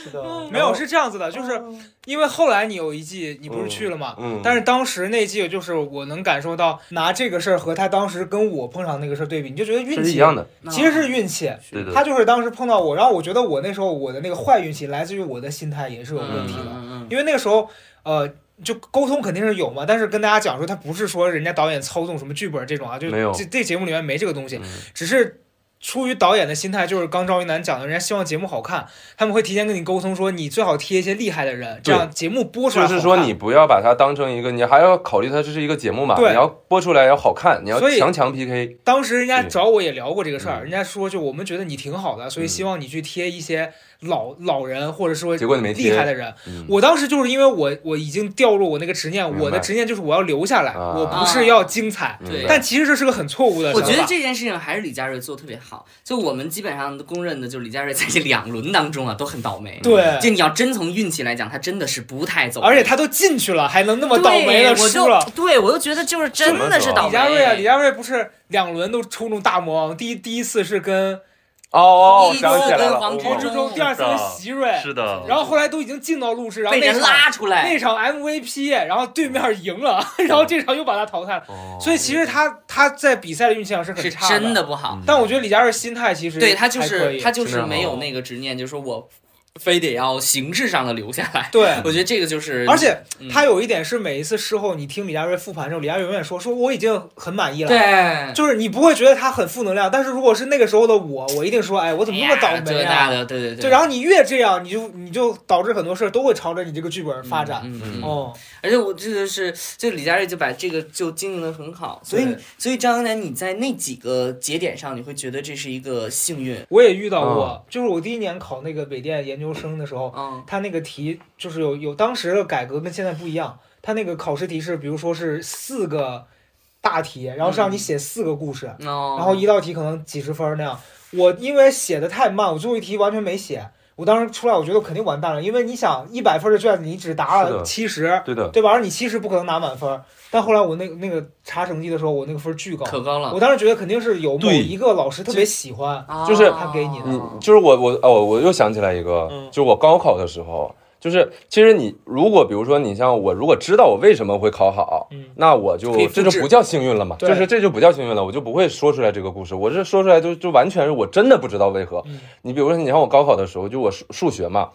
是的，没有，是这样子的，就是因为后来你有一季你不是去了嘛，嗯，但是当时那季就是我能感受到拿这个事儿和他当时跟我碰上那个事儿对比，你就觉得运气一样的，其实是运气。对的，他就是当时碰到我，然后我觉得我那时候我的那个坏运气来自于我的心态也是有问题的，嗯嗯。因为那个时候呃。就沟通肯定是有嘛，但是跟大家讲说，他不是说人家导演操纵什么剧本这种啊，就没有。这这节目里面没这个东西，嗯。只是出于导演的心态，就是刚赵一楠讲的，人家希望节目好看，他们会提前跟你沟通说，你最好贴一些厉害的人，这样节目播出来。就是说你不要把它当成一个，你还要考虑它这是一个节目嘛，你要播出来要好看，你要强强 PK，当时人家找我也聊过这个事儿，嗯。人家说就我们觉得你挺好的，所以嗯。希望你去贴一些老老人或者说厉害的人。嗯我当时就是因为我我已经掉入我那个执念，我的执念就是我要留下来，啊我不是要精彩。对但其实这是个很错误的想法。我觉得这件事情还是李佳瑞做的特别好。就我们基本上都公认的，就是李佳瑞在这两轮当中啊都很倒霉。对，就你要真从运气来讲，他真的是不太走运。而且他都进去了，还能那么倒霉的我输了。就对我就觉得就是真的是倒霉。李佳瑞啊，李佳瑞不是两轮都抽中大魔王，第一第一次是跟哦哦，一想起来了，跟黄黄执中第二次跟席瑞，是的，然后后来都已经进到录制，然后被人拉出来。那，场 MVP，然后对面赢了，<laughs> 然后这场又把他淘汰了。哦。所以其实他他在比赛的运气上是很是差真的不好。但我觉得李佳瑞心态其实对他就还可以。是他就是没有那个执念，就是说我非得要形式上的留下来。对，<laughs> 我觉得这个就是，而且嗯他有一点是每一次事后你听李佳瑞复盘的时候，李佳瑞永远说说我已经很满意了。对，就是你不会觉得他很负能量，但是如果是那个时候的我，我一定说，哎，我怎么那么倒霉啊？对对对。对，然后你越这样，你就你就导致很多事儿都会朝着你这个剧本发展。嗯嗯嗯哦，而且我这个是，就李佳瑞就把这个就经营的很好，所以所以张阳南你在那几个节点上，你会觉得这是一个幸运，我也遇到嗯过，就是我第一年考那个北电研究生的时候，嗯他那个题就是有有当时的改革跟现在不一样，他那个考试题是，比如说是四个大题，然后是让你写四个故事，哦，然后一道题可能几十分那样。我因为写的太慢，我最后一题完全没写。我当时出来，我觉得肯定完蛋了，因为你想一百分的卷子，你只答了七十，对的，对吧？而你七十不可能拿满分。但后来我那个那个查成绩的时候，我那个分巨高。可高了我，当时觉得肯定是有某一个老师特别喜欢，就是哦他给你的就是我我哦，我又想起来一个，嗯就是我高考的时候，就是其实你如果比如说你像我，如果知道我为什么会考好，嗯那我就这就不叫幸运了嘛，就是这就不叫幸运了，我就不会说出来这个故事，我这说出来就就完全是我真的不知道为何。嗯你比如说，你像我高考的时候，就我数数学嘛，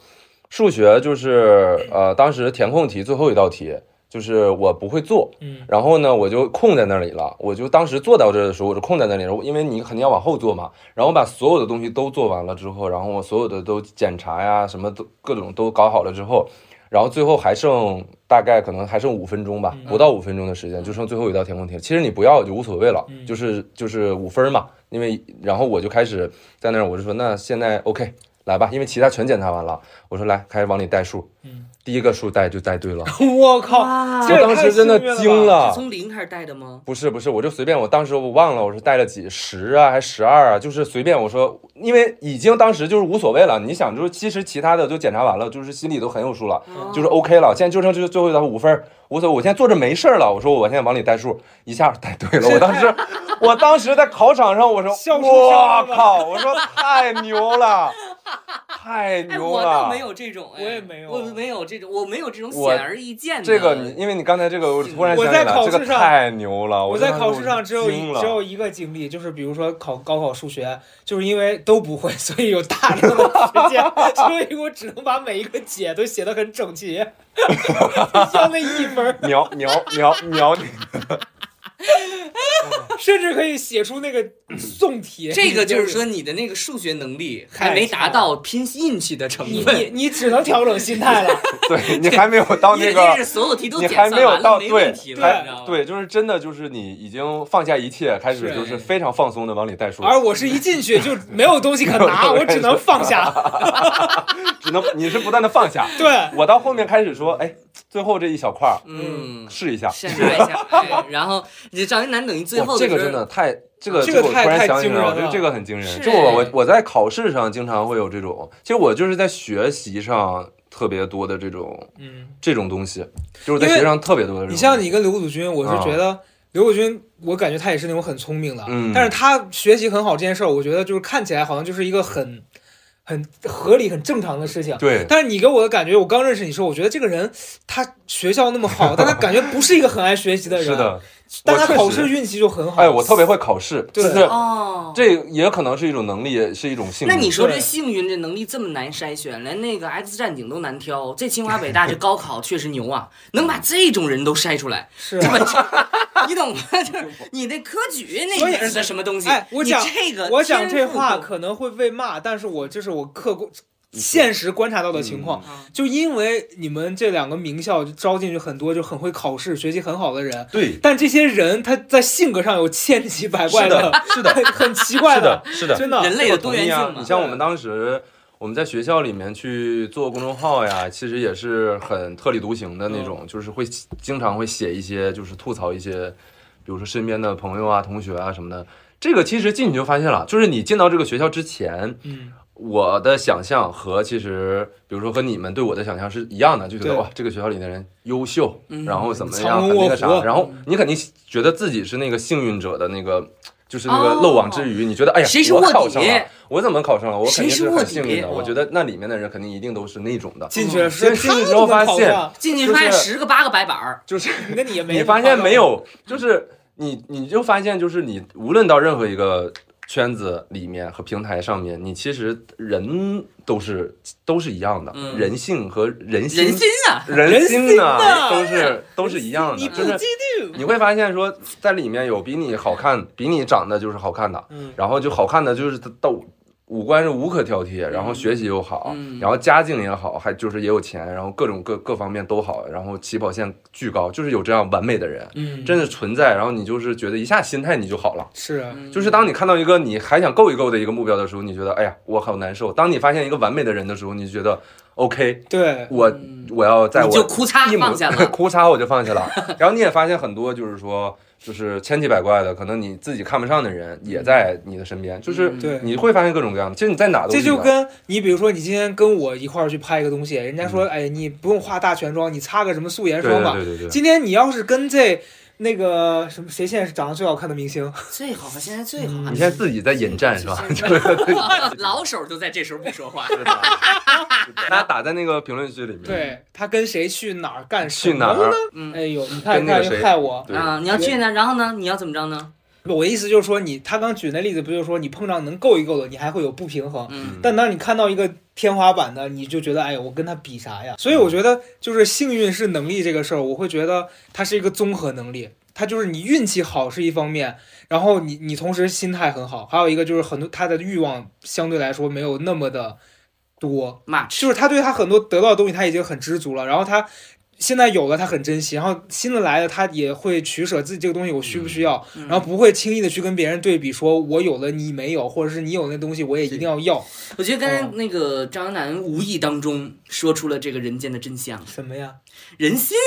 数学就是呃当时填空题最后一道题。就是我不会做，嗯然后呢，我就空在那里了。我就当时做到这儿的时候，我就空在那里，然后因为你肯定要往后做嘛。然后我把所有的东西都做完了之后，然后我所有的都检查呀，什么都各种都搞好了之后，然后最后还剩大概可能还剩五分钟吧，嗯不到五分钟的时间，就剩最后一道填空题了。其实你不要就无所谓了，嗯就是就是五分嘛。因为然后我就开始在那儿，我就说那现在 OK 来吧，因为其他全检查完了，我说来开始往里代数，嗯，第一个数带就带对了。<laughs> 我靠，这我当时真的惊了，是从零开始带的吗？不是不是，我就随便，我当时我忘了我是带了几十啊，还十二啊，就是随便我说，因为已经当时就是无所谓了。你想，就是其实其他的都检查完了，就是心里都很有数了，哦就是 OK 了。现在就剩这最后一道五分儿，无所谓。我现在坐着没事儿了，我说我现在往里带数，一下带对了。我当时，<laughs> 我当时在考场上，我说我靠，我说太牛了，太哎，牛我倒。没有这种，哎我也没有我没有这种，我没有这种显而易见的。这个你，因为你刚才这个，我突然我在想起来，这个考试上太牛了。我在考试上只有一只有一个经历，就是比如说考高考数学，就是因为都不会，<laughs> 所以有大量的时间，所以我只能把每一个解都写的很整齐，<laughs> 像那一分儿，<laughs> 瞄瞄瞄瞄你。甚至可以写出那个宋体。这个就是说你的那个数学能力还没达到拼运气的成你分。你你只能调整心态了。<laughs> 对你还没有到那个是，所有题都你还没有到对？对，就是真的就是你已经放下一切，开始就是非常放松的往里带数，而我是一进去就没有东西可拿，<laughs> 我只能放下。<laughs> 只能你是不断的放下。对，我到后面开始说，哎，最后这一小块儿嗯，试一下，先来一下，<laughs> 哎然后这赵云南等于最后这个真的太这个这个我突然太太想起来了，惊人了我觉得这个很惊人。就我我我在考试上经常会有这种，其实我就是在学习上特别多的这种嗯，这种东西，就是在学习上特别多的。你像你跟刘祖军，我是啊。觉得刘祖军，我感觉他也是那种很聪明的，嗯。但是他学习很好这件事儿，我觉得就是看起来好像就是一个很很合理、很正常的事情。对但是你给我的感觉，我刚认识你时候，我觉得这个人他学校那么好，但他感觉不是一个很爱学习的人。<laughs> 是，的，但他考试运气就很好。哎，我特别会考试，对就是哦，这也可能是一种能力，也是一种幸运。那你说这幸运这能力这么难筛选，连那个 X 战警都难挑，这清华北大这高考确实牛啊，能把这种人都筛出来，是你懂吗？<laughs> 就是你那科举那所以是什么东西？我讲这个我讲这话可能会被骂，但是我就是我客观现实观察到的情况。嗯。就因为你们这两个名校招进去很多就很会考试、学习很好的人，对，但这些人他在性格上有千奇百怪的，是的，<laughs> 很很奇怪的，是的，真的。人类的多元性你。像我们当时我们在学校里面去做公众号呀，其实也是很特立独行的那种，嗯。就是会经常会写一些，就是吐槽一些，比如说身边的朋友啊、同学啊什么的。这个其实进去就发现了，就是你进到这个学校之前，嗯，我的想象和其实，比如说和你们对我的想象是一样的，就觉得哇，这个学校里的人优秀，嗯。然后怎么样，很那个啥，然后你肯定觉得自己是那个幸运者的那个。就是那个哦。漏网之鱼，你觉得哎呀，谁是我考上了，我怎么考上了？我肯定是很幸运的。哦。我觉得那里面的人肯定一定都是那种的，进去了进去之后发现进去发现十个八个白板儿，就是那你也没你发现没有，就是你你就发现就是你无论到任何一个圈子里面和平台上面，你其实人都是都是一样的，嗯人性和人心人心啊，人心啊都是都是一样的，就是你不嫉妒？你会发现说，在里面有比你好看、比你长得就是好看的，嗯然后就好看的就是都五官是无可挑剔，然后学习又好，嗯然后家境也好，还就是也有钱，然后各种各各方面都好，然后起跑线巨高，就是有这样完美的人，嗯，真的存在。然后你就是觉得一下心态你就好了。是啊，就是当你看到一个你还想够一够的一个目标的时候，你觉得哎呀我好难受。当你发现一个完美的人的时候，你就觉得 OK，对，我我要在我你就哭嚓放下了。<laughs> 哭嚓我就放下了。然后你也发现很多就是说，就是千奇百怪的，可能你自己看不上的人也在你的身边，就是你会发现各种各样的。其实你在哪都这就跟你比如说，你今天跟我一块儿去拍一个东西，人家嗯说，哎，你不用化大全妆，你擦个什么素颜霜吧。对对对对。今天你要是跟这那个什么谁现在是长得最好看的明星，<laughs> 最好，现在最好。嗯你现在自己在引战是吧？<laughs> 老手就在这时候不说话。<laughs> 大家打在那个评论区里面。对他跟谁去哪儿干什么去哪儿呢？嗯哎呦，你看你看又跟那个谁害我。啊，你要去呢，然后呢，你要怎么着呢？我的意思就是说你，他刚举那例子不就是说你碰上能够一够的，你还会有不平衡。嗯但当你看到一个天花板的，你就觉得，哎呀，我跟他比啥呀？所以我觉得，就是幸运是能力这个事儿，我会觉得它是一个综合能力。它就是你运气好是一方面，然后你你同时心态很好，还有一个就是很多他的欲望相对来说没有那么的多就是他对他很多得到的东西他已经很知足了，然后他现在有了他很珍惜，然后新的来的他也会取舍自己这个东西我需不需要，嗯然后不会轻易的去跟别人对比，说我有了你没有，或者是你有那东西我也一定要要，我觉得刚才哦那个张楠无意当中说出了这个人间的真相，什么呀？人心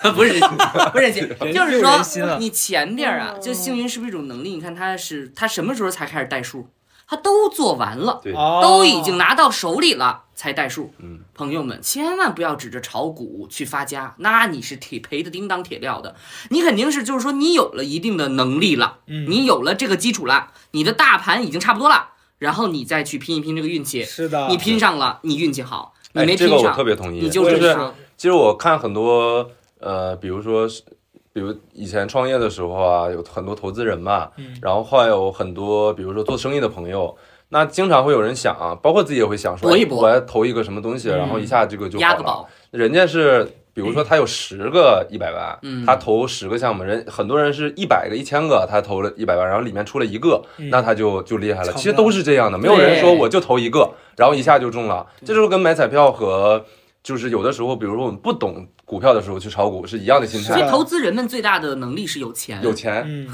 啊，<laughs> 不是人心，<laughs> 不是人心，就是说你前边啊，就幸运是不是一种能力？你看他是他什么时候才开始代数？他都做完了。都已经拿到手里了才代数。嗯，朋友们千万不要指着炒股去发家，那你是铁赔的叮当铁料的。你肯定是就是说你有了一定的能力了，嗯你有了这个基础了，你的大盘已经差不多了，然后你再去拼一拼这个运气。是的，你拼上了，你运气好；你哎，没这个我拼上，特别同意。你就是其实我看很多呃，比如说是，比如以前创业的时候啊，有很多投资人嘛，嗯然后还有很多比如说做生意的朋友，那经常会有人想啊，包括自己也会想说，搏一搏我要投一个什么东西，嗯然后一下这个就好了。压个宝，人家是。比如说，他有十个一百万，嗯他投十个项目，人很多人是一百个、一千个，他投了一百万，然后里面出了一个，嗯那他就就厉害了。其实都是这样的，没有人说我就投一个，然后一下就中了。这就是跟买彩票和就是有的时候，比如说我们不懂股票的时候去炒股是一样的心所以态。是投资人们最大的能力是有钱。有钱嗯，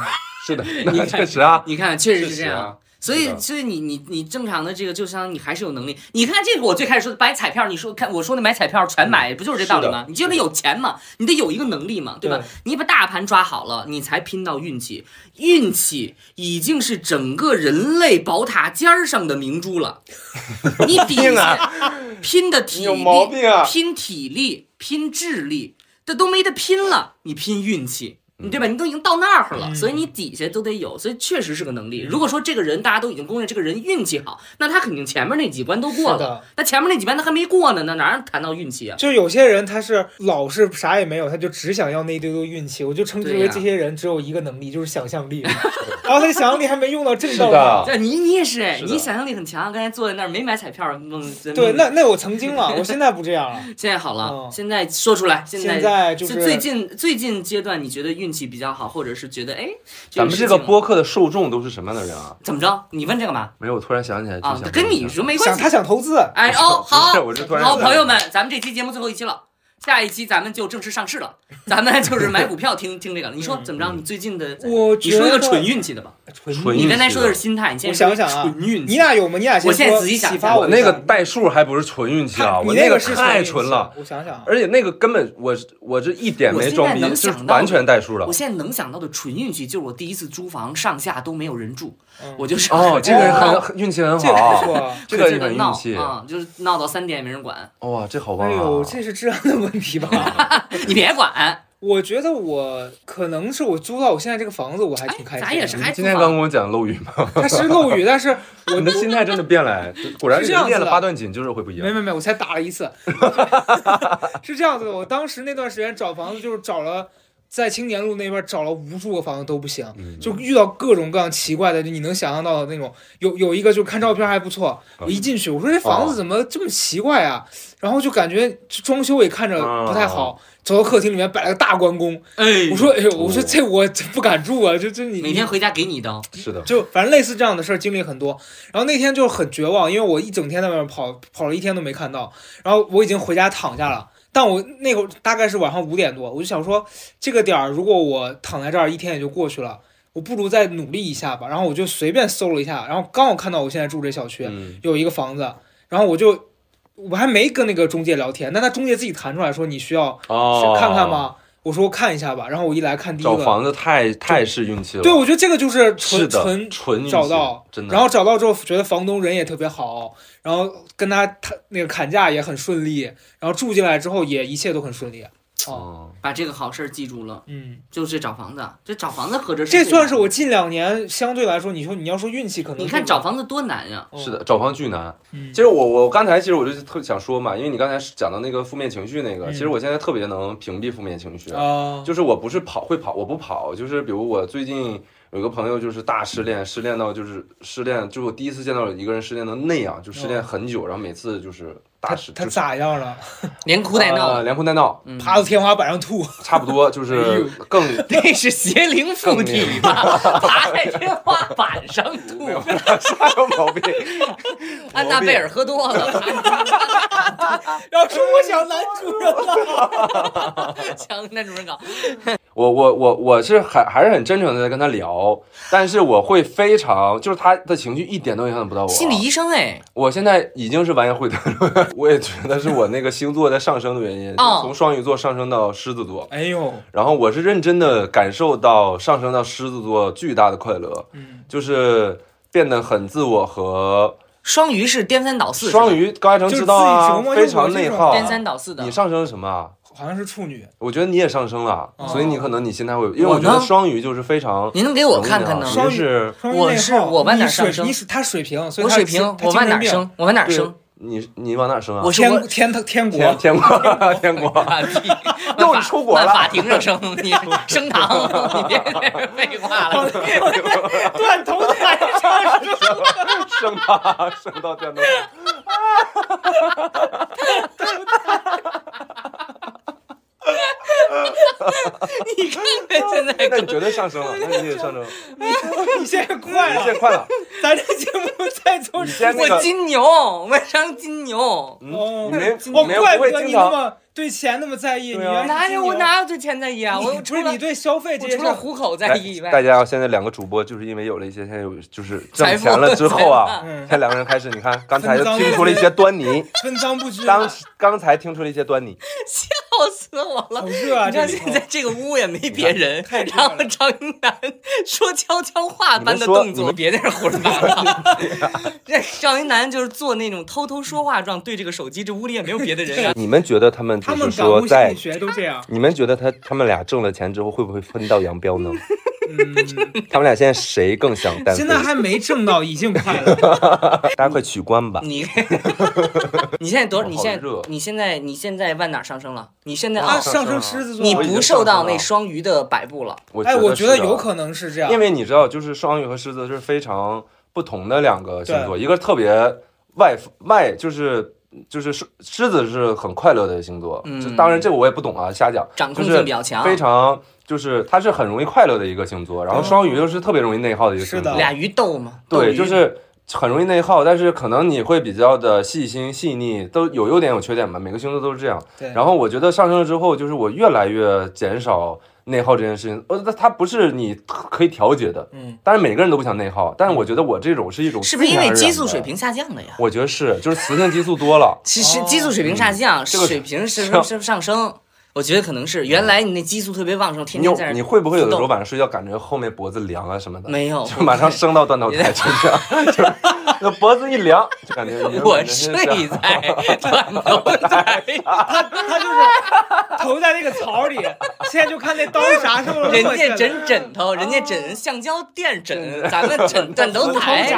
是的，<laughs> 那 <laughs> 确实啊，你看，确实是这样。所以所以你你你正常的这个，就相当于你还是有能力。你看这个，我最开始说的买彩票，你说看我说的买彩票全买，不就是这道理吗？你就得有钱嘛，你得有一个能力嘛，对吧？你把大盘抓好了，你才拼到运气。运气已经是整个人类宝塔尖儿上的明珠了。<laughs> 你底病下啊拼的体力，有毛病啊拼体力，拼智力，这都没得拼了，你拼运气。你对吧？你都已经到那儿了，嗯所以你底下都得有，所以确实是个能力。如果说这个人大家都已经公认这个人运气好，那他肯定前面那几关都过了。那前面那几关他还没过呢，那哪儿谈到运气啊？就有些人他是老是啥也没有，他就只想要那一堆堆运气，我就称之为这些人只有一个能力，就是想象力，<laughs> 然后他的想象力还没用到正道上。这你你也是哎，你想象力很强。刚才坐在那儿没买彩票，嗯，对，嗯那那我曾经了，我现在不这样了。<laughs> 现在好了，嗯现在说出来，现现在就是最近最近阶段，你觉得运气比较好，或者是觉得哎，咱们这个播客的受众都是什么样的人啊？怎么着？你问这个嘛？没有，我突然想起来，就啊想，跟你说没关系。想他想投资，哎哦，<laughs> 好，我是突然好，朋友们，咱们这期节目最后一期了。下一期咱们就正式上市了，<laughs> 咱们就是买股票听听这个了。你说怎么着？你最近的，我你说一个纯运气的吧。纯运气你刚才说的是心态，你现我在想想啊纯运气。你俩有吗？你俩先我现在仔细想想我那个代数还不是纯运气啊，我那个太纯了，。我想想啊，而且那个根本我我这一点没装逼，是想到完全代数了我。现在能想到的纯运气，就是我第一次租房，上下都没有人住，嗯我就是哦，这个人很很运气很这个不好，错啊。<laughs> 这个很运气。啊，就是闹到三点也没人管，哇，这好棒啊！哎呦，这是治安的问题吧？<laughs> 你别管，<laughs> 我觉得我可能是我租到我现在这个房子，我还哎挺开心的。咱也是今天刚跟我讲漏雨吗？它是漏雨，但是我你的心态真的变了，哎果然是这样子的人练了八段锦就是会不一样。没没没，我才打了一次。是这样子的，我当时那段时间找房子就是找了在青年路那边找了无数个房子都不行，嗯就遇到各种各样奇怪的，就你能想象到的那种。有有一个就看照片还不错，嗯我一进去我说这房子怎么这么奇怪啊？然后就感觉装修也看着不太好。走到客厅里面摆了个大关公，哎我说哎呦，我说这我不敢住啊，就就你每天回家给你一刀，是的，就反正类似这样的事儿经历很多，然后那天就很绝望，因为我一整天在外面跑，跑了一天都没看到，然后我已经回家躺下了，但我那会儿大概是晚上五点多，我就想说这个点儿如果我躺在这儿一天也就过去了，我不如再努力一下吧，然后我就随便搜了一下，然后刚好看到我现在住这小区嗯有一个房子，然后我就我还没跟那个中介聊天，但他中介自己弹出来说你需要去，看看？吗？我说看一下吧，然后我一来看第一个，找房子太太是运气了，对，我觉得这个就是是，纯纯纯找到，真的，然后找到之后觉得房东人也特别好，然后跟他他那个砍价也很顺利，然后住进来之后也一切都很顺利。哦，哦，把这个好事儿记住了，嗯，就是找房子，这找房子合着这算是我近两年相对来说，你说你要说运气，可能。你看找房子多难呀！哦是的，找房巨难。嗯其实我我刚才其实我就特想说嘛，因为你刚才讲到那个负面情绪那个，嗯其实我现在特别能屏蔽负面情绪，啊，就是我不是跑会跑，我不跑，就是比如我最近有个朋友就是大失恋，失恋到就是失恋，就是我第一次见到一个人失恋到那样，就失恋很久，然后每次就是大失他咋样了？<laughs> 连哭带闹连哭带闹，嗯趴到天花板上吐，差不多就 <laughs> 哎是更 <laughs> 那是邪灵附体吧？爬在天花板上吐，啥有毛病？安娜贝尔喝多了，然后说我想男主人了。想跟男主人搞。我我我我是很还是很真诚的在跟他聊，但是我会非常就是他的情绪一点都影响不到我。心理医生哎，我现在已经是完颜慧德了，<laughs> 我也觉得是我那个星座在上升的原因，<laughs> 哦从双鱼座上升到狮子座，哎呦，然后我是认真的感受到上升到狮子座巨大的快乐，嗯，就是变得很自我和双鱼是颠三倒四，双鱼高嘉诚知道啊非常内耗颠啊。三倒四的你。上升什么啊？好像是处女，我觉得你也上升了，哦所以你可能你心态会，因为我我觉得呢双鱼就是非常您能给我看看呢？双鱼是双鱼我是我往哪上升你是他水平，所以他我水平，我往哪升？我往哪升？你你往哪升啊？我天天天国天天国天国，<laughs> 啊屁 <laughs> 又往法出国了法庭上生，<laughs> 你升堂，你别废话了。断头台上升吧升到天堂。你看看现在那你绝对上升了，那你也上升了，你现在快了你现，在快了。咱这节目再做你先那个我金牛，我上金牛。哦你没我你没不怪不得会经常你那么对钱那么在意，你哪有我哪有对钱在意啊？我除了是你对消费这我些事儿，除了糊口在意以外，大家啊，现在两个主播就是因为有了一些现在有就是挣钱了之后啊，嗯现在两个人开始，你看刚才就听出了一些端倪，<laughs> 分赃不均，当刚才听出了一些端倪。<laughs> 笑死我了好。热啊！你知道这里头现在这个屋也没别人，太热然后了张英楠说悄悄话般的你们说动作，们别在这胡说八道。这 <laughs> 赵英男就是做那种偷偷说话状，对这个手机，这屋里也没有别的人啊。<laughs> 你们觉得他们就他们说在理学都这样，<laughs> 你们觉得他他们俩挣了钱之后会不会分道扬镳呢？嗯，他们俩现在谁更想单现？在还没挣到，已经快了。大家快取关吧！你你现在多少？你现在你现在你现在万哪上升了？你现在啊，啊，上升狮子座，你不受到那双鱼的摆布了。哎，我觉得有可能是这样，因为你知道，就是双鱼和狮子是非常不同的两个星座，一个特别外外，就是就是狮狮子是很快乐的星座，嗯就当然这个我也不懂啊，瞎讲，掌控就是性比较强，非常就是它是很容易快乐的一个星座，然后双鱼又是特别容易内耗的一个星座，俩鱼斗嘛。对，就是。很容易内耗，但是可能你会比较的细心细腻，都有优点有缺点吧，每个星座都是这样。对，然后我觉得上升了之后，就是我越来越减少内耗这件事情。呃，它它不是你可以调节的，嗯，但是每个人都不想内耗，但是我觉得我这种是一种是不是因为激素水？平下降了呀？我觉得是，就是雌性激素多了。<laughs> 其实哦激素水平下降，这个水平是是是上升。我觉得可能是原来你那激素特别旺盛，天天在那儿你会不会有的时候晚上睡觉感觉后面脖子凉啊什么的？没有？就马上升到断头台去这样，<laughs> 就那脖子一凉，就感觉你我是睡在 <laughs> 断头台，他他就是头在那个槽里，现在就看那刀啥时候人家枕枕枕头，人家枕橡胶垫枕，咱们枕断头台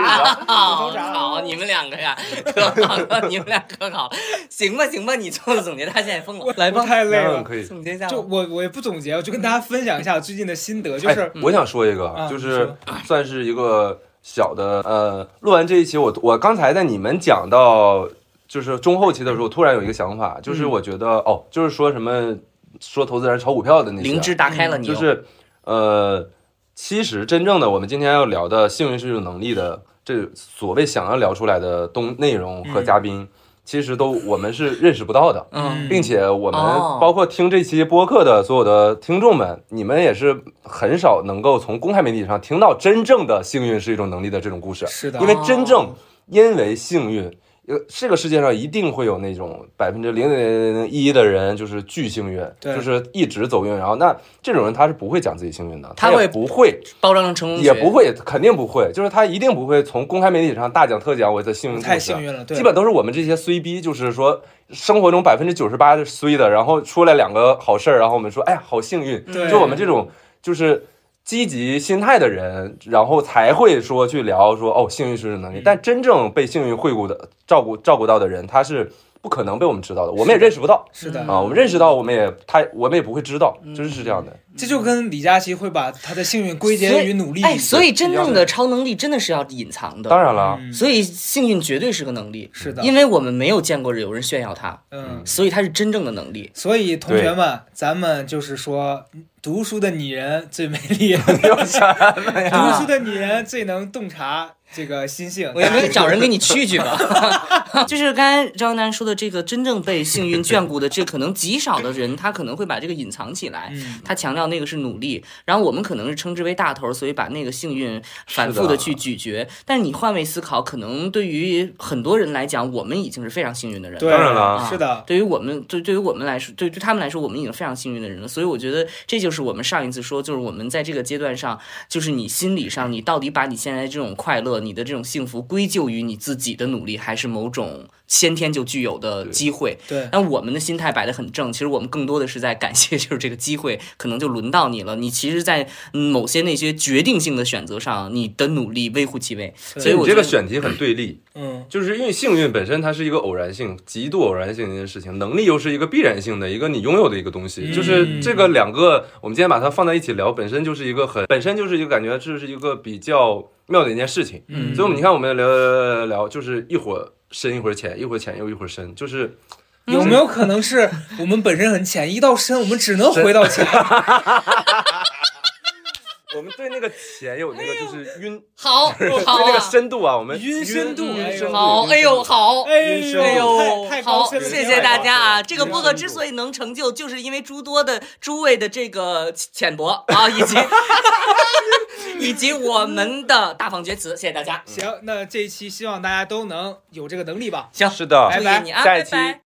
好，你们两个呀，可好了，你们俩可好，行吧行吧，你做的总结，他现在疯了，来吧，太累了。可以。总结一下。就我我也不总结，我就跟大家分享一下我最近的心得，就哎是，我想说一个，啊就是算是一个小的呃，录完这一期，我我刚才在你们讲到就是中后期的时候，突然有一个想法，就是嗯我觉得、哦，就是说什么说投资人炒股票的那些啊，灵芝打开了你哦，就是呃，其实真正的我们今天要聊的幸运是有能力的这所谓想要聊出来的东内容和嘉宾，其实都我们是认识不到的。嗯并且我们哦包括听这期播客的所有的听众们，你们也是很少能够从公开媒体上听到真正的幸运是一种能力的这种故事，是的因，为真正哦因为幸运。呃，这个世界上一定会有那种百分之零点零零一的人，就是巨幸运，就是一直走运。然后，那这种人他是不会讲自己幸运的，他会也不会，包装成成功也不会，肯定不会，就是他一定不会从公开媒体上大讲特讲我的幸运。太幸运了，对，基本都是我们这些衰逼，就是说生活中百分之九十八是衰的，然后出来两个好事儿，然后我们说，哎呀，好幸运。对就我们这种就是积极心态的人，然后才会说去聊说哦，幸运是能力。但真正被幸运惠顾的、照顾照顾到的人，他是不可能被我们知道的，我们也认识不到。是的。嗯啊。我们认识到，我们也他我们也不会知道，真是这样的。这就跟李佳琦会把他的幸运归结于努力，哎，所以真正的超能力真的是要隐藏的。当然了，嗯。所以幸运绝对是个能力，是的，因为我们没有见过有人炫耀他，嗯，所以他是真正的能力。所以同学们，咱们就是说，读书的女人最美丽，<laughs> 有啥呀？读书的女人最能洞察这个心性。我要不要找人给你去去吧？<laughs> 就是刚才张楠说的这个真正被幸运眷顾的，这可能极少的人，他可能会把这个隐藏起来。嗯，他强调那个是努力，然后我们可能是称之为大头，所以把那个幸运反复的去咀嚼。但是你换位思考，可能对于很多人来讲，我们已经是非常幸运的人了。当然了啊是的，对于我们，对对于我们来说，对对他们来说，我们已经非常幸运的人了。所以我觉得这就是是我们上一次说，就是我们在这个阶段上，就是你心理上，你到底把你现在这种快乐、你的这种幸福归咎于你自己的努力，还是某种先天就具有的机会？对，但我们的心态摆得很正，其实我们更多的是在感谢，<laughs> 就是这个机会可能就轮到你了。你其实，在嗯某些那些决定性的选择上，你的努力微乎其微。所以我觉得选题很对立。<clears throat> 嗯，就是因为幸运本身它是一个偶然性、极度偶然性的一件事情，能力又是一个必然性的一个你拥有的一个东西，嗯就是这个两个，我们今天把它放在一起聊，本身就是一个很，本身就是一个感觉这是一个比较妙的一件事情。嗯所以我们你看，我们聊聊聊聊，就是一会儿深一会儿浅，一会儿浅又一会儿深，就是有没有可能是我们本身很浅，一到深我们只能回到浅？<laughs> 我们对那个浅有那个就是晕 <laughs> <laughs> 好对那个深度啊，我们晕深度哎呦晕深度，好，晕哎呦好。哎晕呦，哎呦，太太好，深了，谢谢大家啊！这个深播客之所以能成就，就是因为诸多的诸位的这个浅薄啊，以及 <laughs> 以及我们的大放厥词，谢谢大家。行，那这一期希望大家都能有这个能力吧。行，是的拜拜你啊，下一期拜拜。